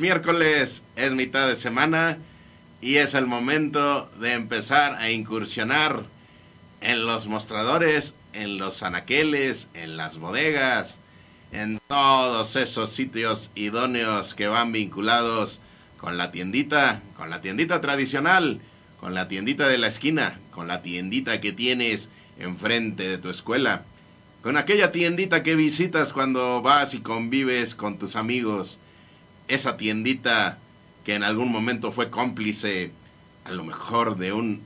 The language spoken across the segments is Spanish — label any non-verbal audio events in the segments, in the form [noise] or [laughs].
miércoles, es mitad de semana y es el momento de empezar a incursionar en los mostradores, en los anaqueles, en las bodegas, en todos esos sitios idóneos que van vinculados con la tiendita, con la tiendita tradicional, con la tiendita de la esquina, con la tiendita que tienes enfrente de tu escuela, con aquella tiendita que visitas cuando vas y convives con tus amigos, esa tiendita que en algún momento fue cómplice, a lo mejor de un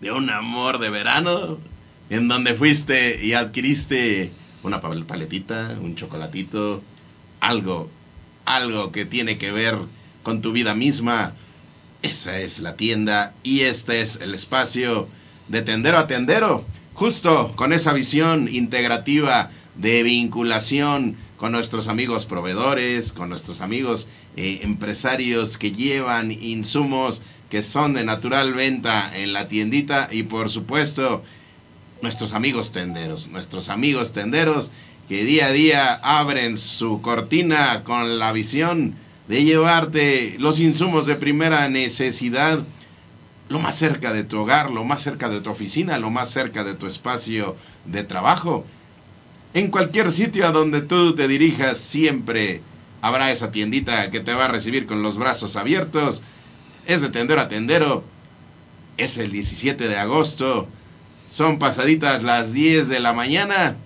de un amor de verano, en donde fuiste y adquiriste una paletita, un chocolatito, algo, algo que tiene que ver con tu vida misma. Esa es la tienda y este es el espacio de tendero a tendero, justo con esa visión integrativa de vinculación con nuestros amigos proveedores, con nuestros amigos eh, empresarios que llevan insumos que son de natural venta en la tiendita y por supuesto nuestros amigos tenderos, nuestros amigos tenderos que día a día abren su cortina con la visión de llevarte los insumos de primera necesidad lo más cerca de tu hogar, lo más cerca de tu oficina, lo más cerca de tu espacio de trabajo. En cualquier sitio a donde tú te dirijas, siempre habrá esa tiendita que te va a recibir con los brazos abiertos. Es de tendero a tendero. Es el 17 de agosto. Son pasaditas las 10 de la mañana.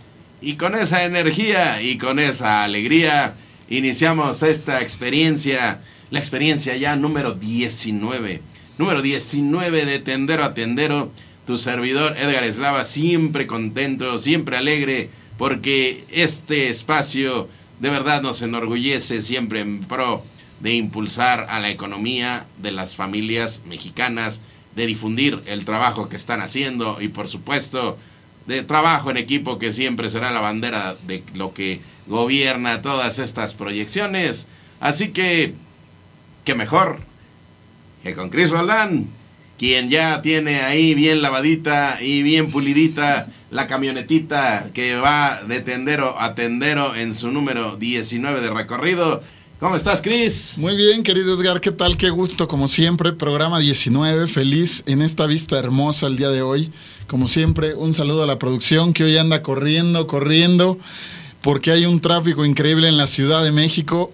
Y con esa energía y con esa alegría iniciamos esta experiencia, la experiencia ya número 19 Número 19 de Tendero a Tendero. Tu servidor Edgar Eslava, siempre contento, siempre alegre, porque este espacio de verdad nos enorgullece siempre en pro de impulsar a la economía de las familias mexicanas, de difundir el trabajo que están haciendo y por supuesto de trabajo en equipo que siempre será la bandera de lo que gobierna todas estas proyecciones. Así que, qué mejor que con Chris Roldán, quien ya tiene ahí bien lavadita y bien pulidita la camionetita que va de tendero a tendero en su número 19 de recorrido. ¿Cómo estás, Chris? Muy bien, querido Edgar, ¿qué tal? Qué gusto, como siempre, programa 19, feliz en esta vista hermosa el día de hoy. Como siempre, un saludo a la producción que hoy anda corriendo, corriendo, porque hay un tráfico increíble en la Ciudad de México.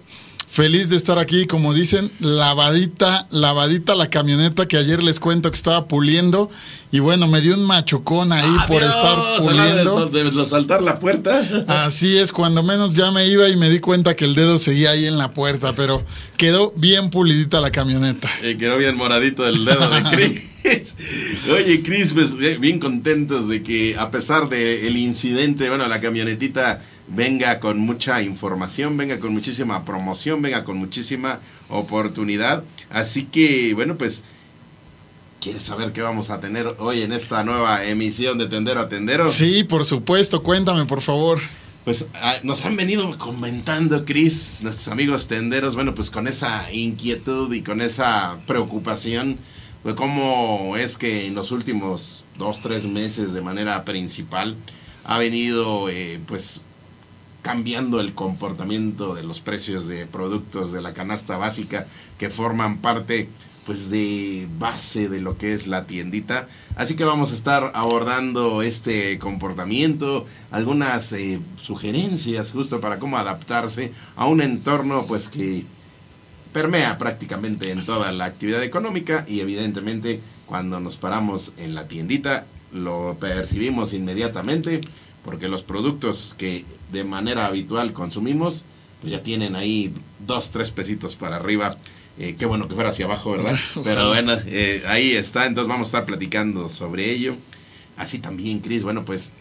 Feliz de estar aquí, como dicen, lavadita, lavadita la camioneta que ayer les cuento que estaba puliendo. Y bueno, me dio un machucón ahí por estar puliendo. De, saltar la puerta. Así es, cuando menos ya me iba y me di cuenta que el dedo seguía ahí en la puerta, pero quedó bien pulidita la camioneta. Y quedó bien moradito el dedo de [laughs] Chris. Oye, Chris, pues bien contentos de que a pesar del incidente, bueno, la camionetita venga con mucha información, venga con muchísima promoción, venga con muchísima oportunidad. Así que, bueno, pues, ¿quieres saber qué vamos a tener hoy en esta nueva emisión de Tendero a Tendero? Sí, por supuesto, cuéntame, por favor. Pues ah, nos han venido comentando, Cris, nuestros amigos tenderos, bueno, pues con esa inquietud y con esa preocupación, pues cómo es que en los últimos dos, tres meses de manera principal ha venido, eh, pues, cambiando el comportamiento de los precios de productos de la canasta básica que forman parte pues de base de lo que es la tiendita. Así que vamos a estar abordando este comportamiento, algunas eh, sugerencias justo para cómo adaptarse a un entorno pues que permea prácticamente en toda la actividad económica y evidentemente cuando nos paramos en la tiendita lo percibimos inmediatamente porque los productos que de manera habitual consumimos, pues ya tienen ahí dos, tres pesitos para arriba. Eh, qué bueno que fuera hacia abajo, ¿verdad? [laughs] Pero bueno, eh, ahí está, entonces vamos a estar platicando sobre ello. Así también, Cris, bueno, pues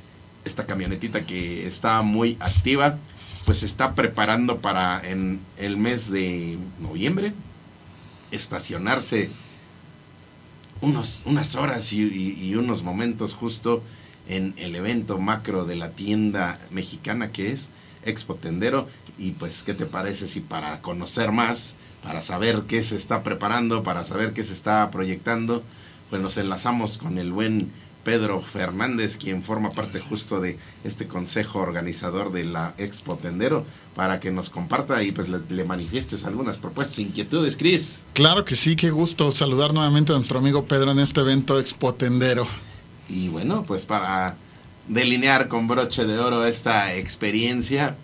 esta camionetita que está muy activa, pues se está preparando para en el mes de noviembre estacionarse unos, unas horas y unos momentos justo en el evento macro de la tienda mexicana que es Expo Tendero. Y pues, ¿qué te parece si para conocer más, para saber qué se está preparando, para saber qué se está proyectando, pues nos enlazamos con el buen Pedro Fernández, quien forma parte justo de este consejo organizador de la Expo Tendero, para que nos comparta y pues le, manifiestes algunas propuestas, inquietudes, Cris. Claro que sí, qué gusto saludar nuevamente a nuestro amigo Pedro en este evento Expo Tendero. Y bueno, pues para delinear con broche de oro esta experiencia,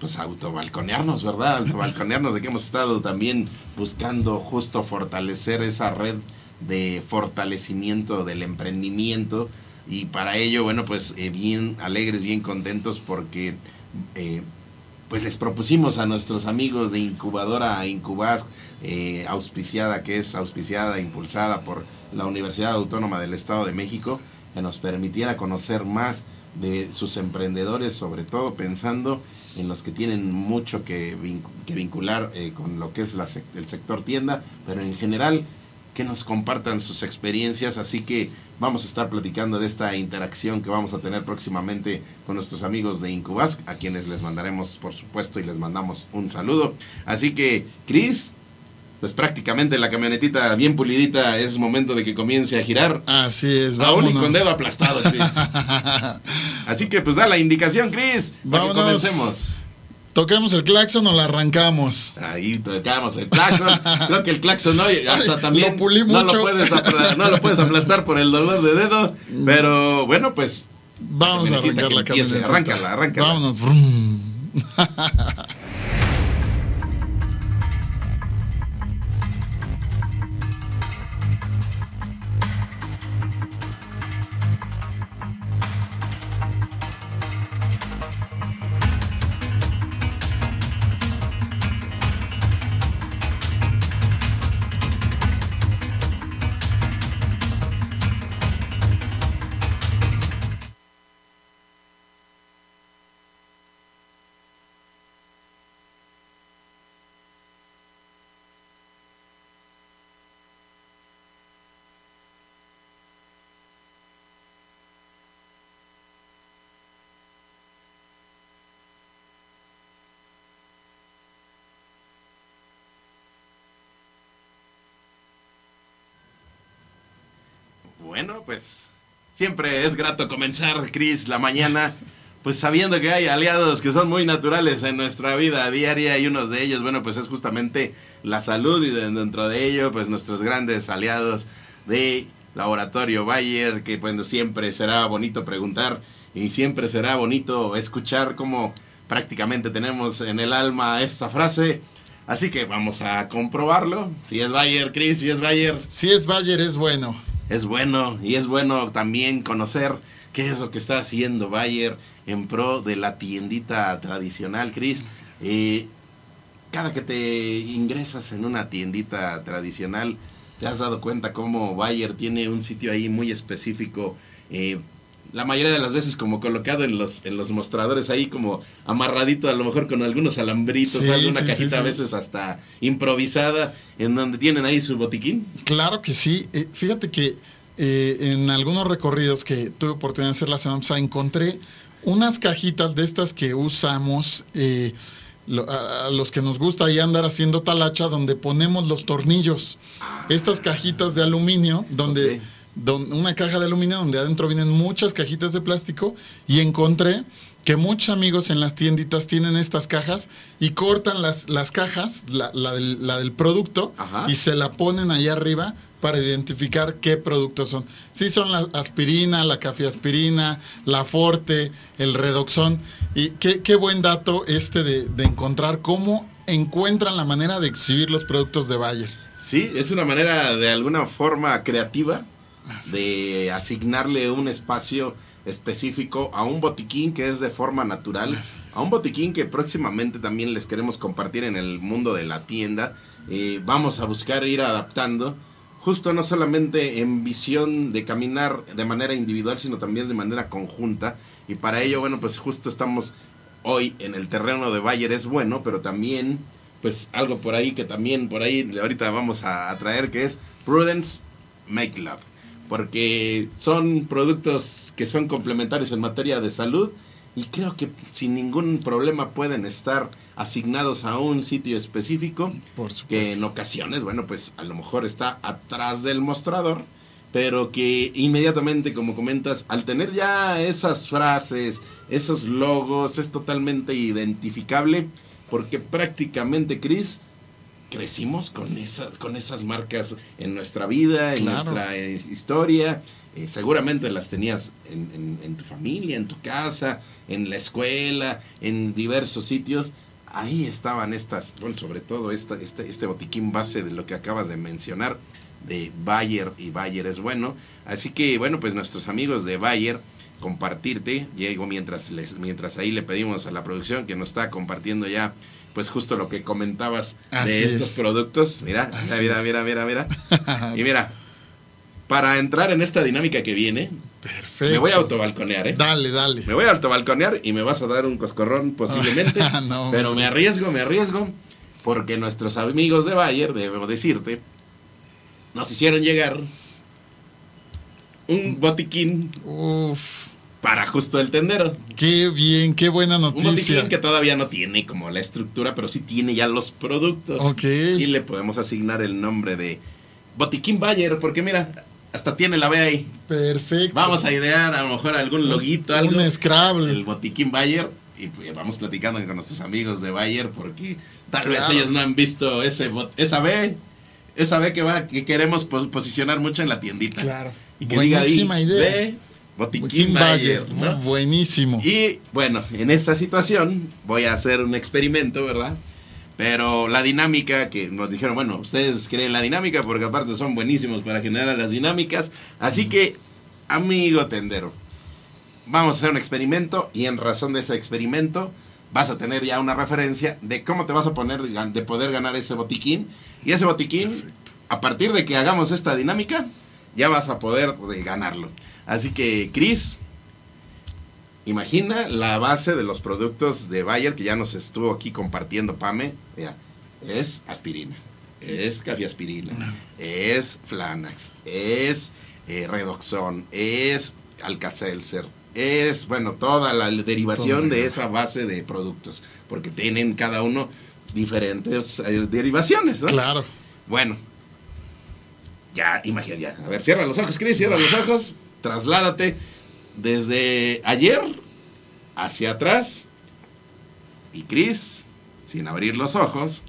pues autobalconearnos, ¿verdad? Autobalconearnos de que hemos estado también buscando justo fortalecer esa red de fortalecimiento del emprendimiento y para ello, bueno, pues eh, bien alegres, bien contentos porque eh, pues les propusimos a nuestros amigos de incubadora Incubas, eh, auspiciada, que es auspiciada, impulsada por la Universidad Autónoma del Estado de México, que nos permitiera conocer más de sus emprendedores, sobre todo pensando en los que tienen mucho que, vincular con lo que es el sector tienda, pero en general que nos compartan sus experiencias, así que vamos a estar platicando de esta interacción que vamos a tener próximamente con nuestros amigos de Incubas, a quienes les mandaremos, por supuesto, y les mandamos un saludo. Así que, Cris, pues prácticamente la camionetita bien pulidita es momento de que comience a girar. Así es, vamos. Aún con dedo aplastado, Cris. [laughs] Así que pues da la indicación, Cris, para que comencemos. ¿Toquemos el claxon o la arrancamos? Ahí tocamos el claxon. [laughs] Creo que el claxon no, hasta también No, lo puedes no lo puedes aplastar por el dolor de dedo. Mm. Pero bueno, pues. Vamos a arrancar la camioneta. Arráncala, arráncala. Vámonos. [laughs] pues siempre es grato comenzar, Cris, la mañana, pues sabiendo que hay aliados que son muy naturales en nuestra vida diaria y uno de ellos, bueno, pues es justamente la salud y dentro de ello, pues nuestros grandes aliados de Laboratorio Bayer, que bueno, siempre será bonito preguntar y siempre será bonito escuchar cómo prácticamente tenemos en el alma esta frase. Así que vamos a comprobarlo. Si es Bayer, Chris, si es Bayer. Si es Bayer, es bueno es bueno y es bueno también conocer qué es lo que está haciendo Bayer en pro de la tiendita tradicional, Cris. Eh, cada que te ingresas en una tiendita tradicional, te has dado cuenta cómo Bayer tiene un sitio ahí muy específico eh, la mayoría de las veces como colocado en los, en los mostradores ahí como amarradito a lo mejor con algunos alambritos, una cajita a veces hasta improvisada en donde tienen ahí su botiquín. Claro que sí, eh, fíjate que eh, en algunos recorridos que tuve oportunidad de hacer la semana pasada encontré unas cajitas de estas que usamos eh, a, los que nos gusta ahí andar haciendo talacha donde ponemos los tornillos. Estas cajitas de aluminio donde una caja de aluminio donde adentro vienen muchas cajitas de plástico y encontré que muchos amigos en las tienditas tienen estas cajas y cortan las, las cajas, la, del, producto, y se la ponen ahí arriba para identificar qué productos son. Sí son la aspirina, la aspirina, la forte, el redoxón. Y qué, qué buen dato este de, de encontrar cómo encuentran la manera de exhibir los productos de Bayer. Sí, es una manera de alguna forma creativa de asignarle un espacio específico a un botiquín que es de forma natural, a un botiquín que próximamente también les queremos compartir en el mundo de la tienda. Eh, vamos a buscar ir adaptando, justo no solamente en visión de caminar de manera individual, sino también de manera conjunta. Y para ello, bueno, pues justo estamos hoy en el terreno de Bayer, es bueno, pero también, pues algo por ahí que también por ahí ahorita vamos a traer, que es Prudence Make Love porque son productos que son complementarios en materia de salud y creo que sin ningún problema pueden estar asignados a un sitio específico Por que en ocasiones, bueno, pues a lo mejor está atrás del mostrador, pero que inmediatamente, como comentas, al tener ya esas frases, esos logos, es totalmente identificable, porque prácticamente, Chris, crecimos con esas, con esas marcas en nuestra vida, en nuestra eh, historia. Eh, seguramente las tenías en, en, tu familia, en tu casa, en la escuela, en diversos sitios. Ahí estaban estas, bueno, sobre todo esta, este, este botiquín base de lo que acabas de mencionar, de Bayer y Bayer es bueno. Así que, bueno, pues nuestros amigos de Bayer, compartirte, llego mientras, les, mientras ahí le pedimos a la producción que nos está compartiendo ya pues justo lo que comentabas de estos productos. Mira, mira, mira, mira, [laughs] mira, y mira, para entrar en esta dinámica que viene, Perfecto. me voy a autobalconear, ¿eh? Dale, dale. Me voy a autobalconear y me vas a dar un coscorrón posiblemente. [laughs] pero me arriesgo, me arriesgo, porque nuestros amigos de Bayer, debo decirte, nos hicieron llegar un botiquín. Uf para justo el tendero. Qué bien, qué buena noticia. Un que todavía no tiene como la estructura, pero sí tiene ya los productos. Ok. Y le podemos asignar el nombre de Botiquín Bayer, porque mira, hasta tiene la B ahí. Perfecto. Vamos a idear a lo mejor algún loguito, algo. Un Scrabble. El Botiquín Bayer. Y pues vamos platicando con nuestros amigos de Bayer, porque tal vez ellos no han visto ese esa B. Esa B que va, que queremos posicionar mucho en la tiendita. Claro. Y que Buenísima diga ahí, idea. Botiquín Bayer, ¿no? Buenísimo. Y bueno, en esta situación voy a hacer un experimento, ¿verdad? Pero la dinámica que nos dijeron, bueno, ustedes creen la dinámica porque aparte son buenísimos para generar las dinámicas. Así que, amigo tendero, vamos a hacer un experimento y en razón de ese experimento vas a tener ya una referencia de cómo te vas a poner, de poder ganar ese botiquín. Y ese botiquín, a partir de que hagamos esta dinámica, ya vas a poder ganarlo. Así que, Chris, imagina la base de los productos de Bayer que ya nos estuvo aquí compartiendo Pame. es aspirina, es aspirina, es Flanax, es eh, Redoxon, es Alka-Seltzer, es, bueno, toda la derivación de esa base de productos, porque tienen cada uno diferentes eh, derivaciones, ¿no? Claro. Bueno, ya, imagina, ya. A ver, cierra los ojos, Chris, cierra los ojos trasládate desde ayer hacia atrás y Chris, sin abrir los ojos,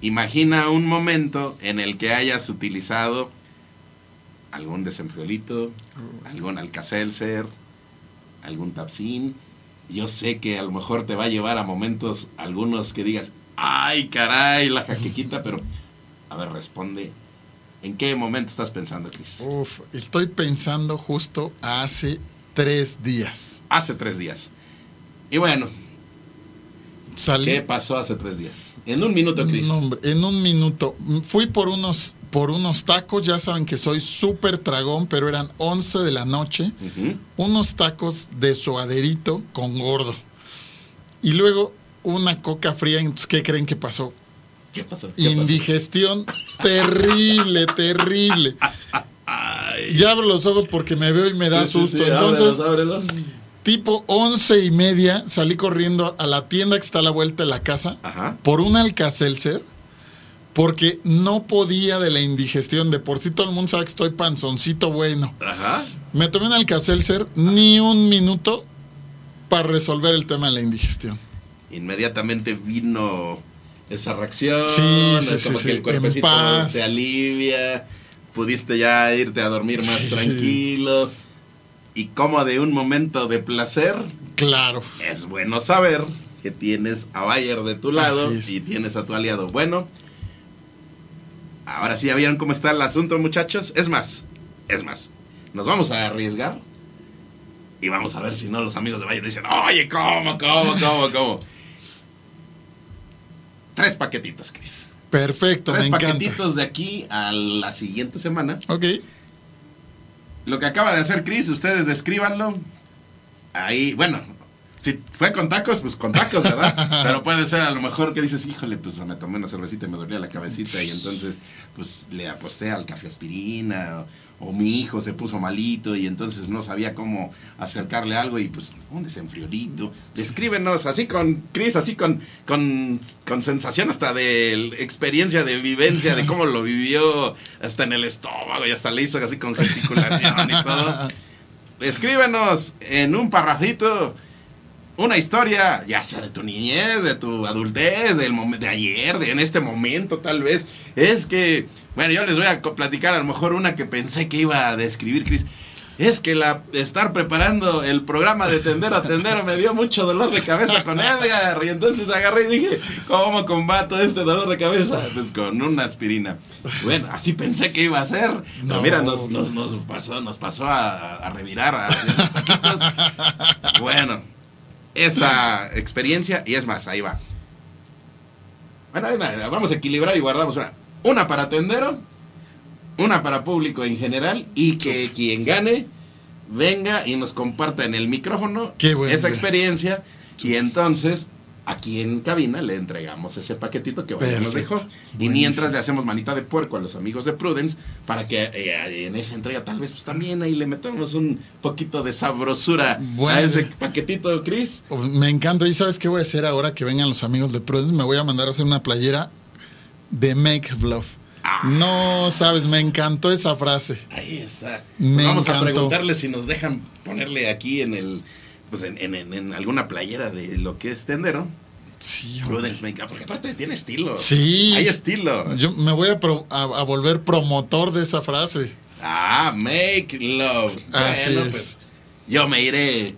imagina un momento en el que hayas utilizado algún desenfriolito, algún alcacelser, algún tapsin. Yo sé que a lo mejor te va a llevar a momentos algunos que digas, ay caray, la jaquequita, pero a ver, responde ¿En qué momento estás pensando, Cris? Uf, estoy pensando justo hace tres días. Hace tres días. Y bueno, ¿qué pasó hace tres días? En un minuto, Cris. en un minuto. Fui por unos, por unos tacos, ya saben que soy súper tragón, pero eran 11 de la noche. Unos tacos de suaderito con gordo. Y luego una coca fría. Entonces, ¿qué creen que pasó? ¿Qué pasó? Indigestión terrible, terrible. Ya abro los ojos porque me veo y me da susto. Entonces, tipo once y media, salí corriendo a la tienda que está a la vuelta de la casa por un alcacelser porque no podía de la indigestión. De por sí todo el mundo sabe que estoy panzoncito bueno. Me tomé un alcacelser, ni un minuto para resolver el tema de la indigestión. Inmediatamente vino esa reacción, sí, sí, como que el cuerpecito se alivia, pudiste ya irte a dormir más tranquilo y como de un momento de placer. Claro. Es bueno saber que tienes a Bayer de tu lado y tienes a tu aliado. Bueno, ahora sí ya vieron cómo está el asunto, muchachos. Es más, es más, nos vamos a arriesgar y vamos a ver si no los amigos de Bayer dicen, oye, ¿cómo, cómo, cómo, cómo? Tres paquetitos, Cris. Perfecto, Tres paquetitos de aquí a la siguiente semana. Ok. Lo que acaba de hacer Chris, ustedes descríbanlo. Ahí, bueno, si fue con tacos, pues con tacos, ¿verdad? [laughs] Pero puede ser a lo mejor que dices, híjole, pues me tomé una cervecita y me dolía la cabecita y entonces pues le aposté al café aspirina o, o mi hijo se puso malito y entonces no sabía cómo acercarle algo y pues un desenfriolito. Descríbenos así con Chris, así con, con, con sensación hasta de experiencia, de vivencia, de cómo lo vivió hasta en el estómago y hasta le hizo así con gesticulación y todo. [laughs] Escríbenos en un parrafito una historia, ya sea de tu niñez, de tu adultez, del de ayer, de en este momento tal vez. Es que, bueno, yo les voy a platicar a lo mejor una que pensé que iba a describir, Cris. Es que la estar preparando el programa de Tendero a Tendero me dio mucho dolor de cabeza con Edgar. Y entonces agarré y dije, ¿cómo combato este dolor de cabeza? Pues con una aspirina. Bueno, así pensé que iba a ser. Pero mira, nos, nos, nos, pasó, nos pasó a, a revirar a, a Bueno, esa experiencia y es más, ahí va. Bueno, vamos a equilibrar y guardamos una. Una para tendero, una para público en general y que quien gane venga y nos comparta en el micrófono esa experiencia y entonces aquí en cabina le entregamos ese paquetito que Vaya nos dejó. Y mientras le hacemos manita de puerco a los amigos de Prudence para que eh, en esa entrega tal vez pues también ahí le metamos un poquito de sabrosura a ese paquetito, Chris. Oh, me encanta. ¿Y sabes qué voy a hacer ahora que vengan los amigos de Prudence? Me voy a mandar a hacer una playera de Make Bluff. Ah. No, sabes, me encantó esa frase. Ahí está. Pues vamos a preguntarle si nos dejan ponerle aquí en el pues en, alguna playera de lo que es tendero. Sí, Prudence Make porque aparte tiene estilo. Sí. Hay estilo. Yo me voy a, a, volver promotor de esa frase. Ah, make love. Así es. Pues, yo me iré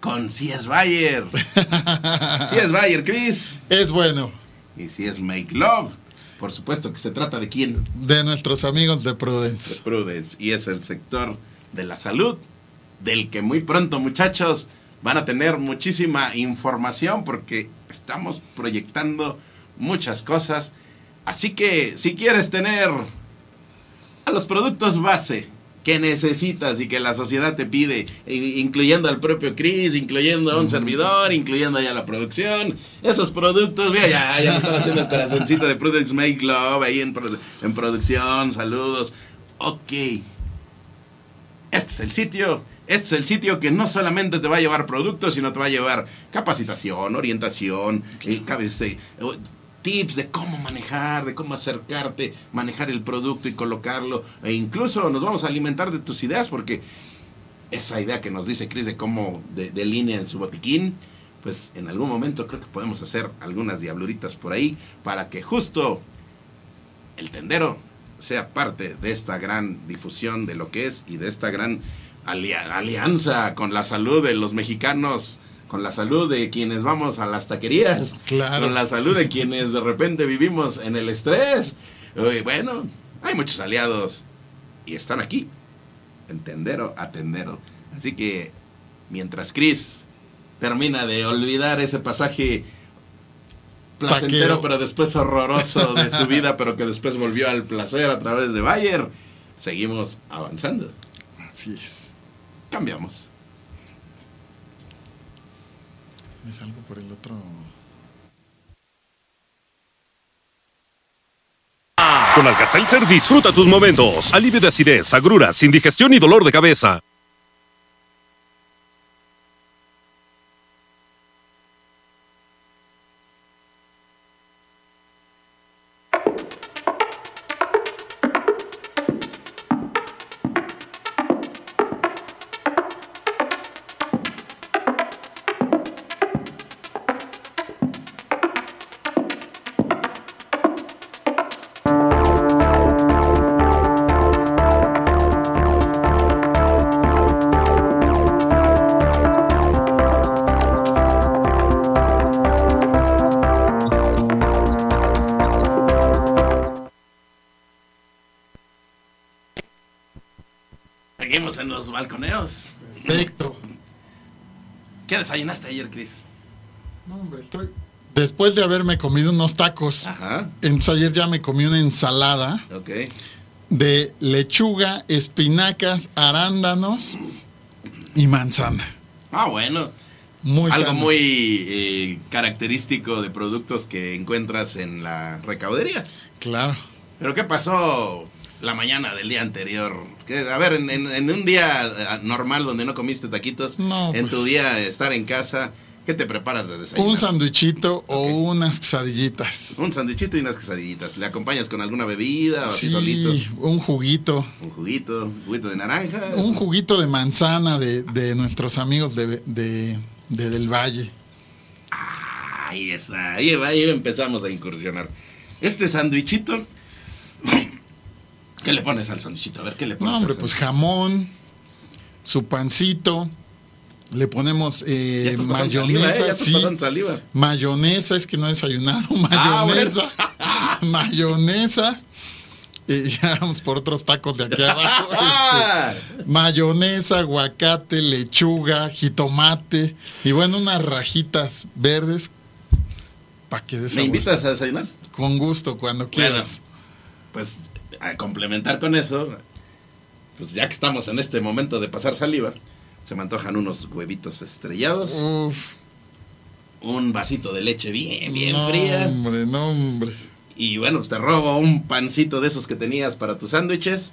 con si es Bayer. [laughs] si es Bayer, Chris. Es bueno. Y si es make love. Por supuesto que se trata de quién. De nuestros amigos de Prudence. De Prudence. Y es el sector de la salud, del que muy pronto, muchachos, van a tener muchísima información porque estamos proyectando muchas cosas. Así que si quieres tener a los productos base que necesitas y que la sociedad te pide, incluyendo al propio Chris, incluyendo a un servidor, incluyendo ya la producción, esos productos, mira, ya, ya me están haciendo el corazoncito de Products Make Love ahí en, en producción, saludos. Ok, este es el sitio este es el sitio que no solamente te va a llevar productos, sino te va a llevar capacitación, orientación, eh, este, tips de cómo manejar, de cómo acercarte, manejar el producto y colocarlo. E incluso nos vamos a alimentar de tus ideas porque esa idea que nos dice Chris de cómo de, de línea en su botiquín, pues en algún momento creo que podemos hacer algunas diabluritas por ahí para que justo el tendero sea parte de esta gran difusión de lo que es y de esta gran alianza con la salud de los mexicanos, con la salud de quienes vamos a las taquerías, con la salud de quienes de repente vivimos en el estrés. bueno, hay muchos aliados y están aquí, entendero atendero. Así que mientras Chris termina de olvidar ese pasaje placentero, pero después horroroso de su [laughs] vida, pero que después volvió al placer a través de Bayer, seguimos avanzando. Así es. Cambiamos. Me salgo por el otro. Con Alka-Seltzer disfruta tus momentos. Alivio de acidez, agruras, indigestión y dolor de cabeza. Después de haberme comido unos tacos, Ajá. entonces ayer ya me comí una ensalada de lechuga, espinacas, arándanos y manzana. Ah, bueno. Muy Algo sano. muy eh, característico de productos que encuentras en la recaudería. Claro. Pero ¿qué pasó la mañana del día anterior? ¿Qué- a ver, en, en- en un día eh, normal donde no comiste taquitos, No, en pues. tu día de estar en casa, ¿qué te preparas de desayuno? Un sándwichito o unas quesadillitas. Un sándwichito y unas quesadillitas. ¿Le acompañas con alguna bebida o así Sí, solito? un juguito. Un juguito, un juguito de naranja. Un juguito de manzana de, de nuestros amigos de, de- de Del Valle. Ahí está, ahí, va, ahí empezamos a incursionar. Este sándwichito, ¿qué le pones al sándwichito? A ver, ¿qué le pones? No, hombre, pues jamón, su pancito, le ponemos eh, saliva, ¿eh? mayonesa, estás sí, saliva. mayonesa, es que no he desayunado, Ah, mayonesa, [laughs] mayonesa, y [laughs] ya vamos por otros tacos de aquí abajo. [laughs] Este, mayonesa, aguacate, lechuga, jitomate, y bueno, unas rajitas verdes para que ¿Me invitas a desayunar? Con gusto, cuando quieras. Pues a complementar con eso, pues ya que estamos en este momento de pasar saliva, se me antojan unos huevitos estrellados, Uf, un vasito de leche bien, bien no, fría. hombre, no, hombre. Y bueno, te robo un pancito de esos que tenías para tus sándwiches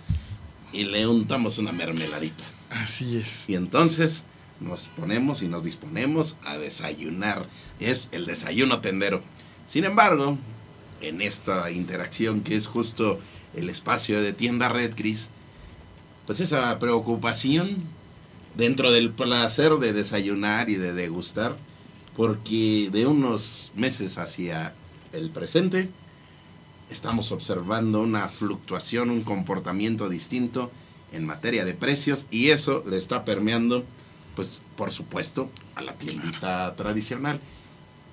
y le untamos una mermeladita. Así es. Y entonces nos ponemos y nos disponemos a desayunar. Es el desayuno tendero. Sin embargo, en esta interacción que es justo el espacio de tienda Red Cris, pues esa preocupación dentro del placer de desayunar y de degustar, porque de unos meses hacia el presente estamos observando una fluctuación, un comportamiento distinto en materia de precios y eso le está permeando, pues por supuesto, a la tiendita tradicional.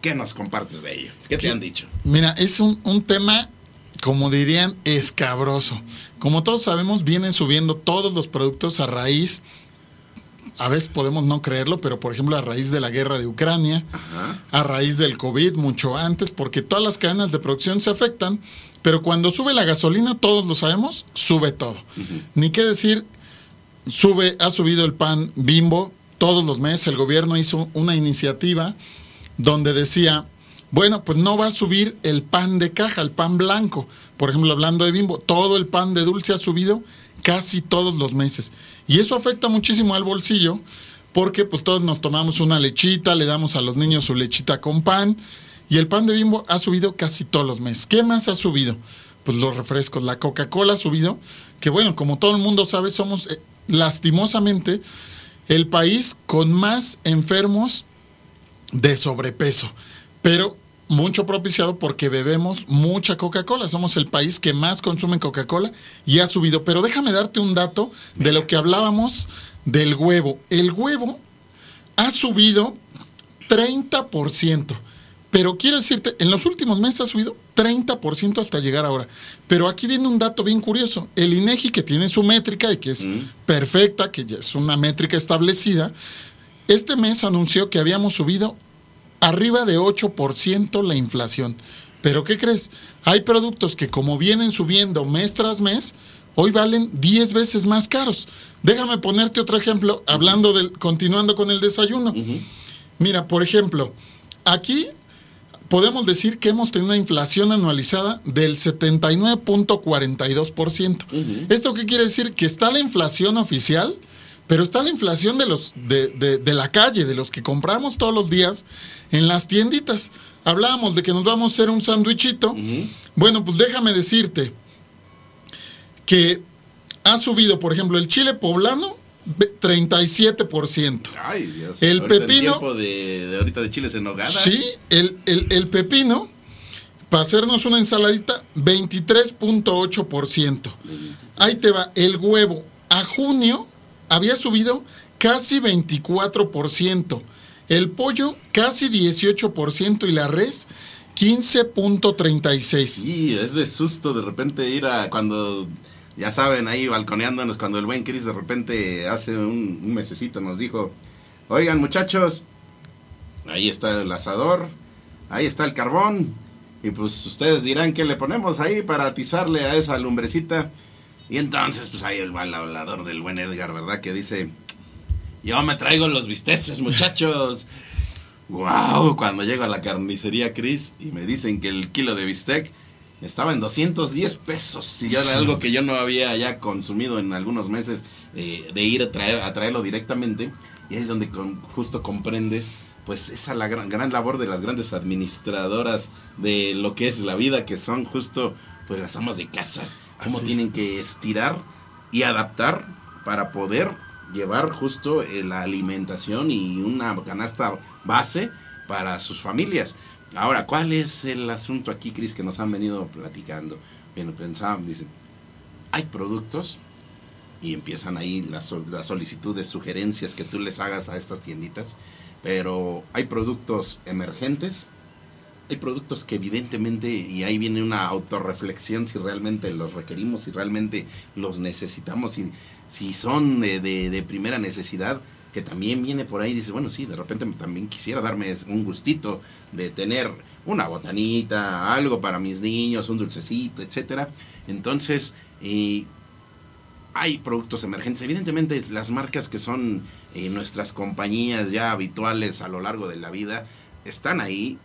¿Qué nos compartes de ello? ¿Qué te han dicho? Mira, es un, un tema, como dirían, escabroso. Como todos sabemos, vienen subiendo todos los productos a raíz, a veces podemos no creerlo, pero por ejemplo a raíz de la guerra de Ucrania, Ajá. a raíz del COVID, mucho antes, porque todas las cadenas de producción se afectan, pero cuando sube la gasolina, todos lo sabemos, sube todo. Ni qué decir, sube, ha subido el pan bimbo todos los meses, el gobierno hizo una iniciativa donde decía, bueno, pues no va a subir el pan de caja, el pan blanco. Por ejemplo, hablando de bimbo, todo el pan de dulce ha subido casi todos los meses. Y eso afecta muchísimo al bolsillo porque pues todos nos tomamos una lechita, le damos a los niños su lechita con pan y el pan de bimbo ha subido casi todos los meses. ¿Qué más ha subido? Pues los refrescos, la Coca-Cola ha subido, que bueno, como todo el mundo sabe, somos eh, lastimosamente el país con más enfermos de sobrepeso, pero mucho propiciado porque bebemos mucha Coca-Cola. Somos el país que más consume Coca-Cola y ha subido. Pero déjame darte un dato de lo que hablábamos del huevo. El huevo ha subido 30%. Pero quiero decirte, en los últimos meses ha subido 30% hasta llegar ahora. Pero aquí viene un dato bien curioso. El INEGI, que tiene su métrica y que es Mm. perfecta, que ya es una métrica establecida, este mes anunció que habíamos subido arriba de 8% la inflación. Pero ¿qué crees? Hay productos que como vienen subiendo mes tras mes, hoy valen 10 veces más caros. Déjame ponerte otro ejemplo, hablando del, continuando con el desayuno. Mira, por ejemplo, aquí podemos decir que hemos tenido una inflación anualizada del 79.42%. Ujú. ¿Esto qué quiere decir? Que está la inflación oficial, pero está la inflación de los de, de- de la calle, de los que compramos todos los días en las tienditas. Hablábamos de que nos vamos a hacer un sándwichito. Ujú. Bueno, pues déjame decirte que ha subido, por ejemplo, el chile poblano ve- 37%. Ay, Dios. El Ahorita pepino- tiempo de, de ahorita de chiles en nogada. Sí, el, el- el pepino, para hacernos una ensaladita, 23.8%. Ahí te va, el huevo a junio había subido casi 24%. El pollo casi 18% y la res 15.36. Sí, es de susto de repente ir a cuando, ya saben, ahí balconeándonos, cuando el buen Chris de repente hace un, un mesecito nos dijo, oigan muchachos, ahí está el asador, ahí está el carbón, y pues ustedes dirán qué le ponemos ahí para atizarle a esa lumbrecita. Y entonces, pues ahí va el hablador del buen Edgar, ¿verdad? Que dice, yo me traigo los bisteces, muchachos. [laughs] wow, cuando llego a la carnicería Cris y me dicen que el kilo de bistec estaba en 210 pesos. Y ya era algo que yo no había ya consumido en algunos meses eh, de ir a, traer, a traerlo directamente. Y ahí es donde justo comprendes pues esa la gran, gran labor de las grandes administradoras de lo que es la vida, que son justo pues las amas de casa. Cómo tienen que estirar y adaptar para poder llevar justo eh, la alimentación y una canasta base para sus familias. Ahora, ¿cuál es el asunto aquí, Cris, que nos han venido platicando? Bueno, pensaban, dicen, hay productos y empiezan ahí las, las solicitudes, sugerencias que tú les hagas a estas tienditas, pero hay productos emergentes, hay productos que evidentemente, y ahí viene una autorreflexión si realmente los requerimos, si realmente los necesitamos, si, si son de, de primera necesidad, que también viene por ahí y dice, bueno, sí, de repente también quisiera darme un gustito de tener una botanita, algo para mis niños, un dulcecito, etcétera. Entonces, eh, hay productos emergentes. Evidentemente, las marcas que son eh, nuestras compañías ya habituales a lo largo de la vida están ahí,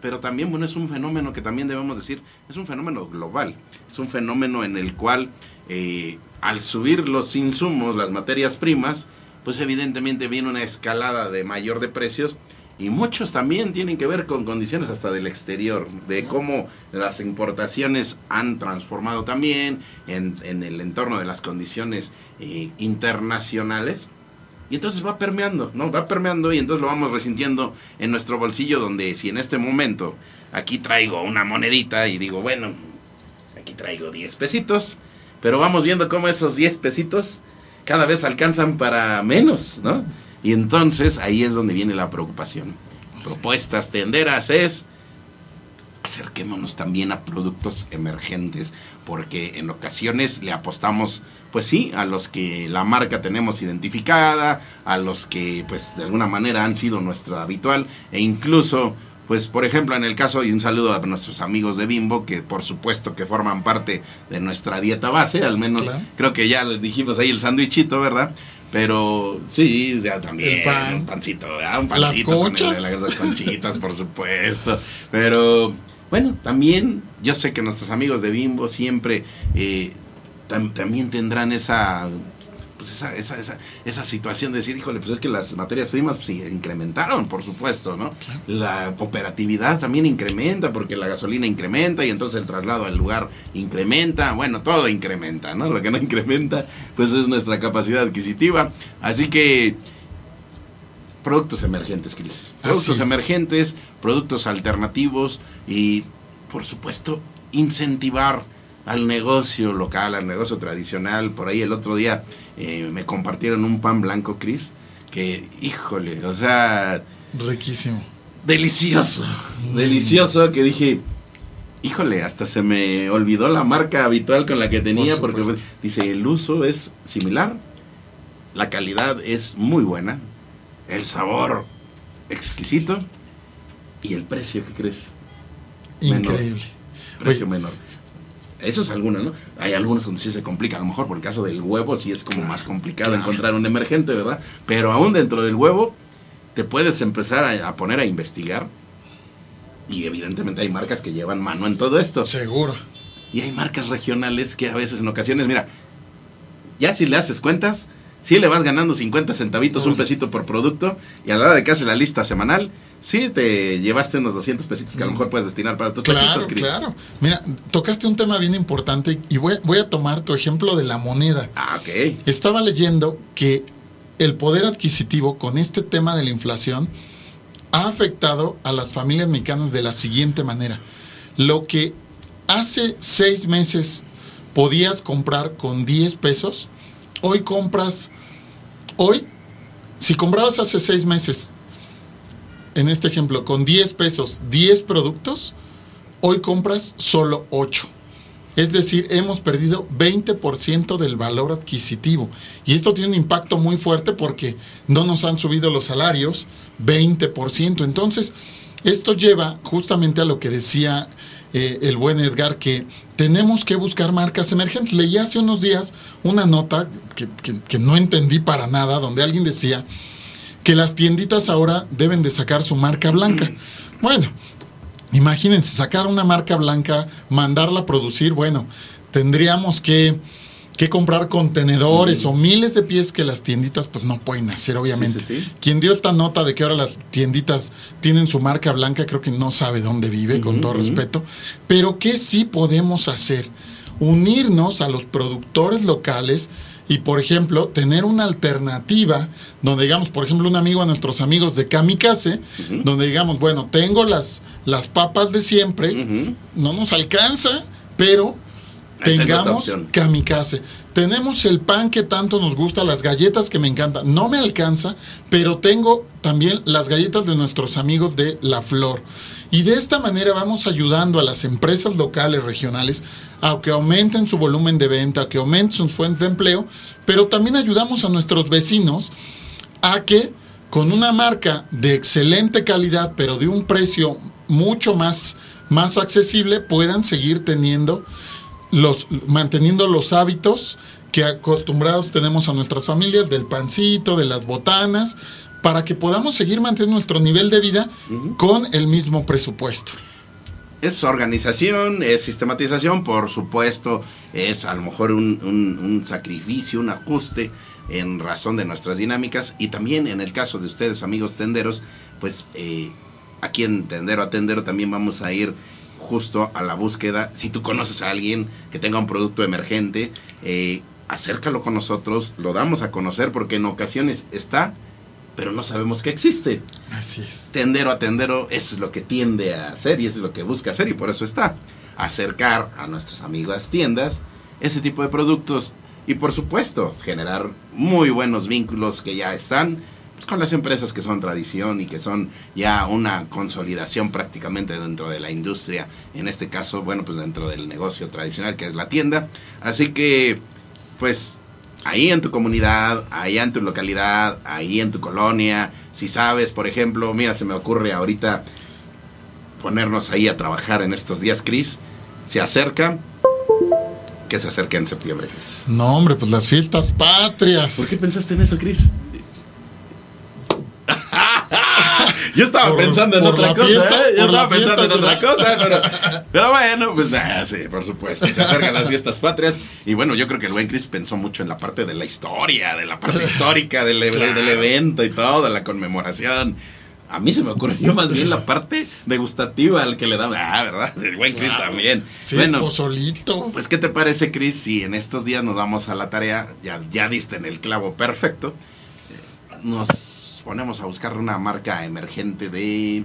pero también, bueno, es un fenómeno que también debemos decir, es un fenómeno global. Es un fenómeno en el cual, eh, al subir los insumos, las materias primas, pues evidentemente viene una escalada de mayor de precios y muchos también tienen que ver con condiciones hasta del exterior, de cómo las importaciones han transformado también en, el entorno de las condiciones eh, internacionales. Y entonces va permeando, ¿no? Va permeando y entonces lo vamos resintiendo en nuestro bolsillo donde si en este momento aquí traigo una monedita y digo, bueno, aquí traigo 10 pesitos, pero vamos viendo cómo esos 10 pesitos cada vez alcanzan para menos, ¿no? Y entonces ahí es donde viene la preocupación. Propuestas tenderas es acerquémonos también a productos emergentes, porque en ocasiones le apostamos, pues sí, a los que la marca tenemos identificada, a los que pues de alguna manera han sido nuestra habitual, e incluso pues por ejemplo en el caso y un saludo a nuestros amigos de Bimbo que por supuesto que forman parte de nuestra dieta base al menos creo que ya les dijimos ahí el sándwichito verdad pero sí ya también un pancito un pancito las, las conchitas por supuesto. Pero bueno también yo sé que nuestros amigos de Bimbo siempre eh, también tendrán esa pues esa, esa, esa, esa, situación de decir, híjole, pues es que las materias primas pues, incrementaron, por supuesto, ¿no? La operatividad también incrementa porque la gasolina incrementa y entonces el traslado al lugar incrementa, bueno, todo incrementa, ¿no? Lo que no incrementa, pues es nuestra capacidad adquisitiva. Así que, productos emergentes, Cris. Productos emergentes, productos alternativos y, por supuesto, incentivar al negocio local, al negocio tradicional. Por ahí el otro día eh, me compartieron un pan blanco, Cris, que, híjole, o sea... Riquísimo. Delicioso, delicioso, que dije, híjole, hasta se me olvidó la marca habitual con la que tenía, porque pues, dice, el uso es similar, la calidad es muy buena, el sabor exquisito y el precio, ¿qué crees? Increíble. Precio menor. Eso es alguna, ¿no? Hay algunos donde sí se complica, a lo mejor por el caso del huevo sí es como más complicado encontrar un emergente, ¿verdad? Pero aún dentro del huevo te puedes empezar a, poner a investigar y evidentemente hay marcas que llevan mano en todo esto. Seguro. Y hay marcas regionales que a veces en ocasiones, mira, ya si le haces cuentas, si le vas ganando 50 centavitos, un pesito por producto, y a la hora de que haces la lista semanal, sí te llevaste unos 200 pesitos que a lo mejor puedes destinar para tus claro, Claro, Mira, tocaste un tema bien importante y voy, voy a tomar tu ejemplo de la moneda. Ah, ok. Estaba leyendo que el poder adquisitivo con este tema de la inflación ha afectado a las familias mexicanas de la siguiente manera. Lo que hace seis meses podías comprar con 10 pesos, hoy compras, hoy, si comprabas hace seis meses en este ejemplo, con 10 pesos, 10 productos, hoy compras solo 8. Es decir, hemos perdido 20% del valor adquisitivo. Y esto tiene un impacto muy fuerte porque no nos han subido los salarios 20%. Entonces, esto lleva justamente a lo que decía eh, el buen Edgar, que tenemos que buscar marcas emergentes. Leí hace unos días una nota que, que no entendí para nada, donde alguien decía que las tienditas ahora deben de sacar su marca blanca. [clears throat] Bueno, imagínense, sacar una marca blanca, mandarla a producir, bueno, tendríamos que, que comprar contenedores o miles de pies que las tienditas pues no pueden hacer, obviamente. Sí, sí, sí. Quien dio esta nota de que ahora las tienditas tienen su marca blanca, creo que no sabe dónde vive, con todo respeto. Pero ¿qué sí podemos hacer? Unirnos a los productores locales y, por ejemplo, tener una alternativa donde digamos, por ejemplo, un amigo a nuestros amigos de Kamikaze, donde digamos, bueno, tengo las, las papas de siempre, no nos alcanza, pero tengamos kamikaze. Tenemos el pan que tanto nos gusta, las galletas que me encantan. No me alcanza, pero tengo también las galletas de nuestros amigos de La Flor. Y de esta manera vamos ayudando a las empresas locales, regionales, a que aumenten su volumen de venta, a que aumenten sus fuentes de empleo, pero también ayudamos a nuestros vecinos a que con una marca de excelente calidad, pero de un precio mucho más, más accesible, puedan seguir teniendo los, manteniendo los hábitos que acostumbrados tenemos a nuestras familias, del pancito, de las botanas, para que podamos seguir manteniendo nuestro nivel de vida con el mismo presupuesto. Es organización, es sistematización, por supuesto, es a lo mejor un, un- un sacrificio, un ajuste en razón de nuestras dinámicas y también en el caso de ustedes, amigos tenderos, pues eh, aquí en Tendero a Tendero también vamos a ir justo a la búsqueda. Si tú conoces a alguien que tenga un producto emergente, eh, acércalo con nosotros, lo damos a conocer porque en ocasiones está, pero no sabemos que existe Así es. tendero a tendero, eso es lo que tiende a hacer y eso es lo que busca hacer y por eso está. Acercar a nuestras amigas tiendas ese tipo de productos y por supuesto generar muy buenos vínculos que ya están pues, con las empresas que son tradición y que son ya una consolidación prácticamente dentro de la industria, en este caso, bueno, pues dentro del negocio tradicional que es la tienda. Así que, pues ahí en tu comunidad, ahí en tu localidad, ahí en tu colonia, si sabes, por ejemplo, mira, se me ocurre ahorita ponernos ahí a trabajar en estos días, Cris, se acerca, que se acerca en septiembre, Cris. No, hombre, pues las fiestas patrias. ¿Por qué pensaste en eso, Cris? Yo estaba Por- pensando en otra cosa, fiesta, ¿eh? Yo estaba pensando en otra cosa, pero, [laughs] pero bueno, pues ah, sí, por supuesto. Se acercan las fiestas patrias. Y bueno, yo creo que el buen Chris pensó mucho en la parte de la historia, de la parte [laughs] histórica del, Claro. del evento y todo, de la conmemoración. A mí se me ocurrió más bien la parte degustativa al que le daba. Ah, ¿verdad? El buen Chris Claro. también. Sí, bueno, pozolito. pues, ¿qué te parece, Chris, si en estos días nos vamos a la tarea? Ya, ya diste en el clavo perfecto. eh, Nos ponemos a buscar una marca emergente de